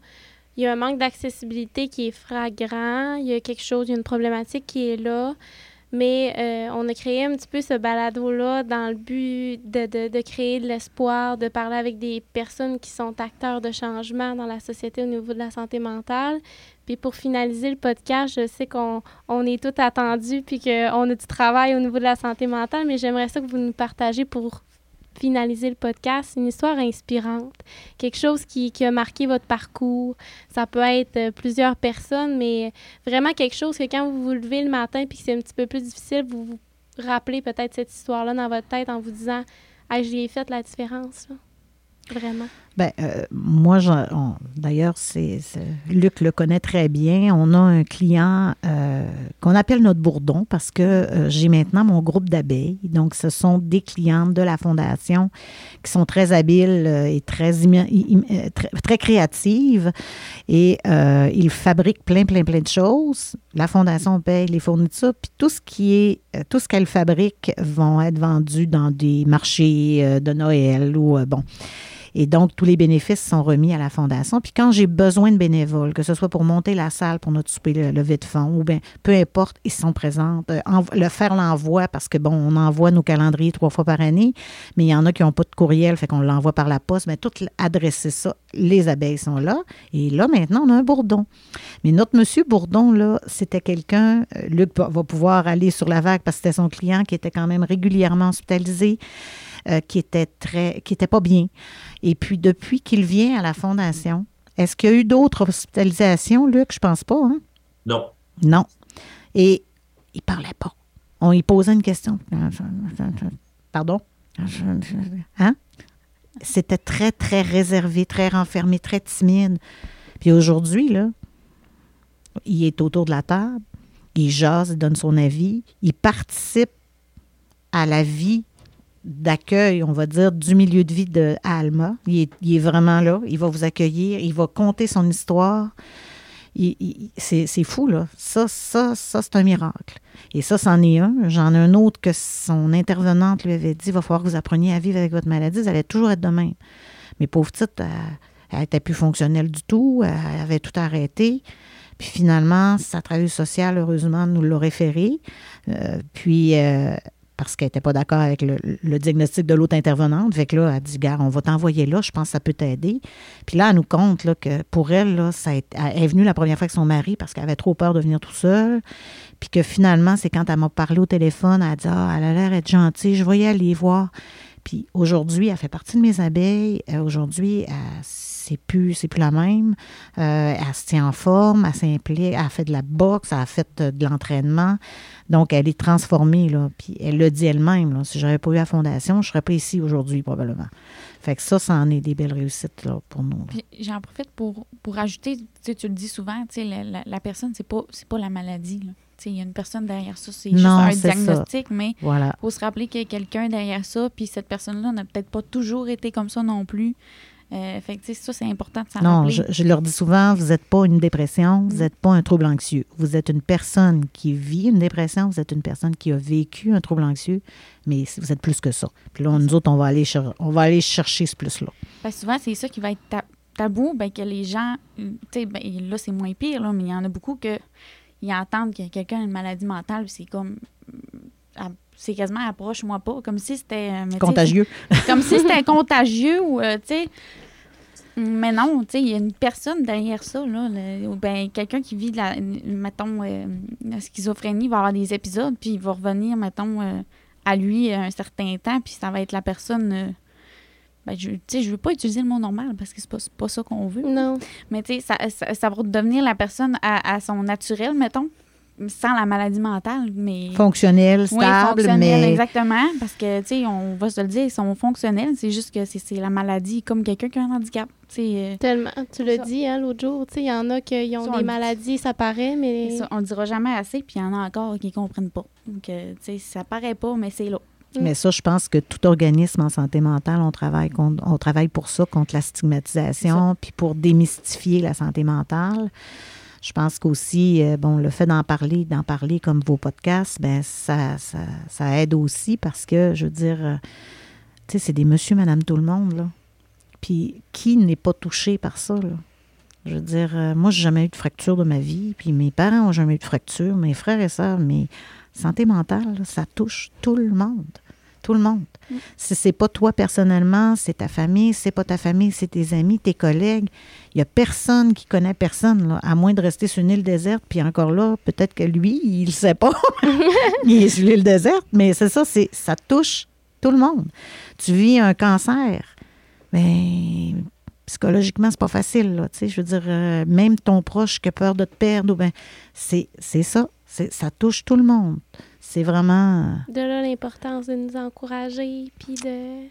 Speaker 1: il y a un manque d'accessibilité qui est flagrant. Il y a quelque chose, il y a une problématique qui est là. Mais euh, on a créé un petit peu ce balado-là dans le but de, de, de créer de l'espoir, de parler avec des personnes qui sont acteurs de changement dans la société au niveau de la santé mentale. Puis pour finaliser le podcast, je sais qu'on on est tous attendus puis qu'on a du travail au niveau de la santé mentale, mais j'aimerais ça que vous nous partagez pour finaliser le podcast, une histoire inspirante, quelque chose qui, qui a marqué votre parcours. Ça peut être euh, plusieurs personnes, mais vraiment quelque chose que quand vous vous levez le matin puis que c'est un petit peu plus difficile, vous vous rappelez peut-être cette histoire-là dans votre tête en vous disant hey, j'y ai fait la différence. Vraiment.
Speaker 3: Ben, euh, moi, d'ailleurs, c'est, Luc le connaît très bien. On a un client euh, qu'on appelle notre bourdon parce que euh, j'ai maintenant mon groupe d'abeilles. Donc, ce sont des clientes de la Fondation qui sont très habiles euh, et très, im- euh, très, très créatives. Et ils fabriquent plein, plein, plein de choses. La Fondation paye les fournitures. Puis tout ce qui est, tout ce qu'elles fabriquent vont être vendus dans des marchés de Noël ou, bon. Et donc, tous les bénéfices sont remis à la Fondation. Puis quand j'ai besoin de bénévoles, que ce soit pour monter la salle pour notre souper le levée de fonds, ou bien peu importe, ils sont présents. Euh, le faire l'envoi, parce que bon, on envoie nos calendriers trois fois par année, mais il y en a qui n'ont pas de courriel, fait qu'on l'envoie par la poste. Mais tout l- adresser ça, les abeilles sont là. Et là, maintenant, on a un bourdon. Mais notre monsieur Bourdon, là, c'était quelqu'un, euh, Luc va pouvoir aller sur la vague parce que c'était son client qui était quand même régulièrement hospitalisé, euh, qui était très, qui était pas bien. Et puis, depuis qu'il vient à la Fondation, est-ce qu'il y a eu d'autres hospitalisations, Luc? Je pense pas, hein?
Speaker 4: Non.
Speaker 3: Non. Et il parlait pas. On lui posait une question. Pardon? Hein? C'était très, très réservé, très renfermé, très timide. Puis aujourd'hui, là, il est autour de la table, il jase, il donne son avis, il participe à la vie d'accueil, on va dire, du milieu de vie de Alma. Il est, vraiment là, il va vous accueillir, il va conter son histoire. C'est fou, là. Ça, ça, ça, c'est un miracle. Et ça, c'en est un. J'en ai un autre que son intervenante lui avait dit, il va falloir que vous appreniez à vivre avec votre maladie, vous allez toujours être de même. Mais pauvre petite, elle n'était plus fonctionnelle du tout, elle avait tout arrêté. Puis finalement, sa travailleuse sociale, heureusement, nous l'a référé. Euh, puis, euh, parce qu'elle n'était pas d'accord avec le, diagnostic de l'autre intervenante. Fait que là, dit, gars, on va t'envoyer là, je pense que ça peut t'aider. Puis là, elle nous compte que pour elle, ça été- elle est venue la première fois avec son mari parce qu'elle avait trop peur de venir tout seul. Puis que finalement, c'est quand elle m'a parlé au téléphone, elle a dit, ah, elle a l'air d'être gentille, je vais y aller voir. Puis aujourd'hui, elle fait partie de mes abeilles. Euh, aujourd'hui, c'est plus, c'est plus la même. Euh, elle se tient en forme, elle s'implique, elle fait de la boxe, elle a fait de l'entraînement. Donc, elle est transformée, là. Puis elle le dit elle-même, Si j'avais pas eu la fondation, je serais pas ici aujourd'hui, probablement. Fait que ça, ça en est des belles réussites là, pour nous.
Speaker 2: J'en profite pour, pour ajouter, tu, le dis souvent, la, la, la, personne, c'est pas, pas la maladie. Il y a une personne derrière ça, c'est juste un diagnostic, mais il faut se rappeler qu'il y a quelqu'un derrière ça, puis cette personne-là n'a peut-être pas toujours été comme ça non plus. Euh, fait que, ça, c'est important de s'en
Speaker 3: Non, je, je, leur dis souvent, vous n'êtes pas une dépression, vous n'êtes mm. pas un trouble anxieux. Vous êtes une personne qui vit une dépression, vous êtes une personne qui a vécu un trouble anxieux, mais vous êtes plus que ça. Puis là, nous autres, on va aller, on va aller chercher ce plus-là.
Speaker 2: Ben, souvent, c'est ça qui va être tabou, ben, que les gens, tu sais, ben, là, c'est moins pire, là, mais il y en a beaucoup que ils entendent que quelqu'un a une maladie mentale, c'est comme c'est quasiment approche-moi pas, comme si c'était...
Speaker 3: Euh, contagieux.
Speaker 2: comme si c'était [LAUGHS] contagieux ou, euh, tu sais... Mais non, tu sais, il y a une personne derrière ça, là. ben, quelqu'un qui vit, la, mettons, euh, la schizophrénie va avoir des épisodes, puis il va revenir, mettons, à lui un certain temps, puis ça va être la personne... ben, je, je veux pas utiliser le mot normal parce que c'est pas, pas ça qu'on veut.
Speaker 1: Non.
Speaker 2: Mais tu sais, ça, ça, va devenir la personne à, à son naturel, mettons sans la maladie mentale, mais...
Speaker 3: Fonctionnelle, stable, oui, mais...
Speaker 2: exactement, parce que, tu sais, on va se le dire, ils sont fonctionnels, c'est juste que c'est la maladie comme quelqu'un qui a un handicap,
Speaker 1: euh, Tellement, tu l'as dit, hein, l'autre jour, tu sais, il y en a qui ont des maladies, ça paraît, mais...
Speaker 2: Ça, on le dira jamais assez, puis il y en a encore qui ne comprennent pas. Donc, euh, tu sais, ça paraît pas, mais c'est là.
Speaker 3: Mm. Mais ça, je pense que tout organisme en santé mentale, on travaille, on travaille pour ça, contre la stigmatisation, puis pour démystifier la santé mentale. Je pense qu'aussi, euh, bon, le fait d'en parler, d'en parler comme vos podcasts, ben ça, ça, ça, aide aussi parce que, je veux dire, euh, tu sais, c'est des monsieur, madame, tout le monde, là. Puis qui n'est pas touché par ça, là? Je veux dire, euh, moi, j'ai jamais eu de fracture de ma vie, puis mes parents ont jamais eu de fracture, mes frères et sœurs, mais santé mentale, ça touche tout le monde tout le monde. Mm. Si c'est pas toi personnellement, c'est ta famille, c'est pas ta famille, c'est tes amis, tes collègues. Il y a personne qui connaît personne, là, à moins de rester sur une île déserte. Puis encore là, peut-être que lui, il sait pas. [LAUGHS] il est sur l'île déserte, mais c'est ça, c'est ça touche tout le monde. Tu vis un cancer, mais psychologiquement, c'est pas facile. Là, je veux dire, euh, même ton proche qui a peur de te perdre, ben, c'est ça. Ça touche tout le monde c'est vraiment.
Speaker 1: De là l'importance de nous encourager, puis de,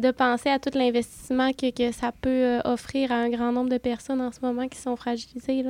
Speaker 1: de penser à tout l'investissement que, que, ça peut euh, offrir à un grand nombre de personnes en ce moment qui sont fragilisées.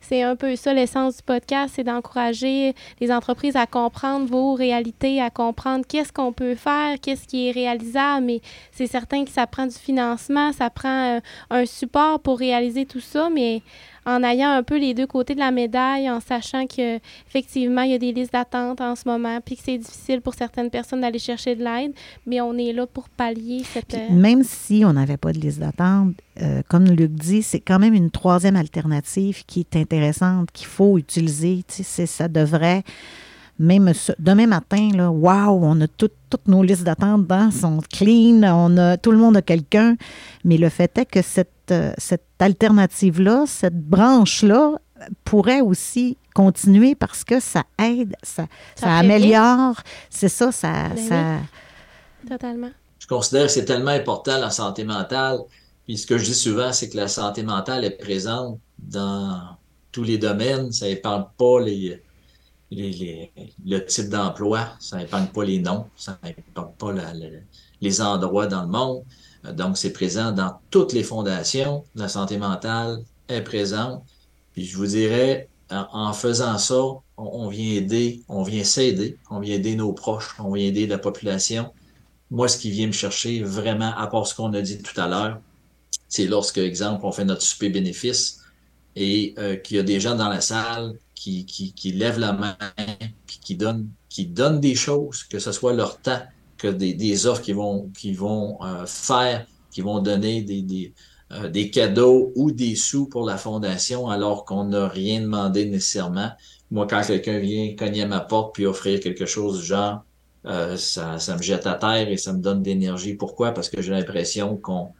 Speaker 1: C'est un peu ça l'essence du podcast, c'est d'encourager les entreprises à comprendre vos réalités, à comprendre qu'est-ce qu'on peut faire, qu'est-ce qui est réalisable. Mais c'est certain que ça prend du financement, ça prend euh, un support pour réaliser tout ça, mais en ayant un peu les deux côtés de la médaille, en sachant qu'effectivement, il y a des listes d'attente en ce moment, puis que c'est difficile pour certaines personnes d'aller chercher de l'aide, mais on est là pour pallier cette...
Speaker 3: Euh, même si on n'avait pas de liste d'attente, euh, comme Luc dit, c'est quand même une troisième alternative qui est intéressante, qu'il faut utiliser. Ça devrait même demain matin, là, wow, on a toutes nos listes d'attente dans sont clean, on a, tout le monde a quelqu'un. Mais le fait est que cette, euh, cette alternative-là, cette branche-là, pourrait aussi continuer parce que ça aide, ça, ça, améliore. C'est ça, ça,
Speaker 1: ben
Speaker 3: ça...
Speaker 1: Totalement.
Speaker 4: Je considère que c'est tellement important la santé mentale. Puis ce que je dis souvent, c'est que la santé mentale est présente dans tous les domaines. Ça n'épargne pas les, le type d'emploi, ça n'épargne pas les noms, ça n'épargne pas les endroits dans le monde. Donc, c'est présent dans toutes les fondations. La santé mentale est présente. Puis je vous dirais, en, faisant ça, on, vient aider, on vient s'aider, on vient aider nos proches, on vient aider la population. Moi, ce qui vient me chercher vraiment, à part ce qu'on a dit tout à l'heure, c'est lorsque, exemple, on fait notre souper bénéfice et euh, qu'il y a des gens dans la salle qui, lèvent la main, qui qui donnent des choses, que ce soit leur temps, que des, des offres qui vont, euh, faire, qui vont donner euh, des, cadeaux ou des sous pour la fondation alors qu'on n'a rien demandé nécessairement. Moi, quand quelqu'un vient cogner à ma porte puis offrir quelque chose genre, euh, ça, ça me jette à terre et ça me donne d'énergie. Pourquoi? Parce que j'ai l'impression qu'on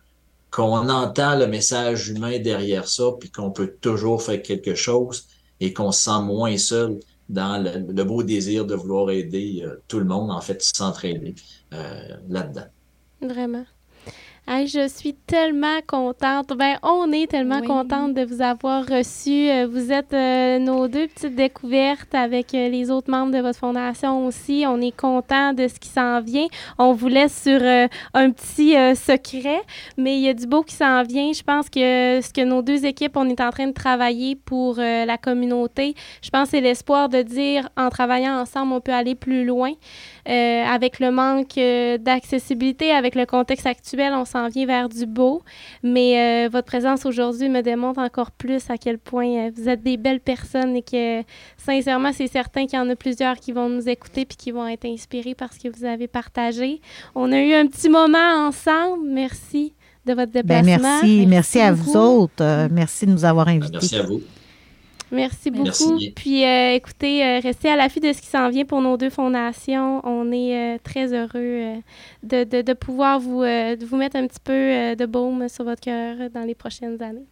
Speaker 4: qu'on entend le message humain derrière ça, puis qu'on peut toujours faire quelque chose, et qu'on se sent moins seul dans le, beau désir de vouloir aider euh, tout le monde, en fait, s'entraider euh, là-dedans.
Speaker 1: Vraiment. Hey, je suis tellement contente. Ben, on est tellement
Speaker 2: Oui.
Speaker 1: contente de vous avoir reçus. Euh, Vous êtes euh, nos deux petites découvertes avec euh, les autres membres de votre fondation aussi. On est content de ce qui s'en vient. On vous laisse sur euh, un petit secret, mais il y a du beau qui s'en vient. Je pense que ce que nos deux équipes, on est en train de travailler pour la communauté, je pense que c'est l'espoir de dire, en travaillant ensemble, on peut aller plus loin. Euh, avec le manque euh, d'accessibilité, avec le contexte actuel, on s'en vient vers du beau. Mais euh, votre présence aujourd'hui me démontre encore plus à quel point euh, vous êtes des belles personnes et que, sincèrement, c'est certain qu'il y en a plusieurs qui vont nous écouter puis qui vont être inspirés par ce que vous avez partagé. On a eu un petit moment ensemble. Merci de votre
Speaker 3: Ben,
Speaker 1: déplacement.
Speaker 3: merci, merci à vous autres. Euh, merci de nous avoir invités.
Speaker 4: Merci à vous.
Speaker 1: Merci beaucoup.
Speaker 4: Merci.
Speaker 1: Puis euh, écoutez, euh, restez à l'affût de ce qui s'en vient pour nos deux fondations. On est euh, très heureux euh, de, de- de pouvoir vous, euh, de vous mettre un petit peu euh, de baume sur votre cœur dans les prochaines années.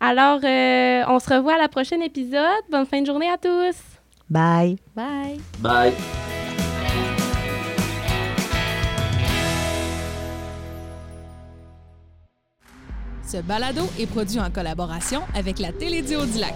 Speaker 1: Alors, euh, on se revoit à la prochaine épisode. Bonne fin de journée à tous.
Speaker 3: Bye.
Speaker 2: Bye!
Speaker 4: Bye.
Speaker 5: Ce balado est produit en collaboration avec la Télédio du Lac.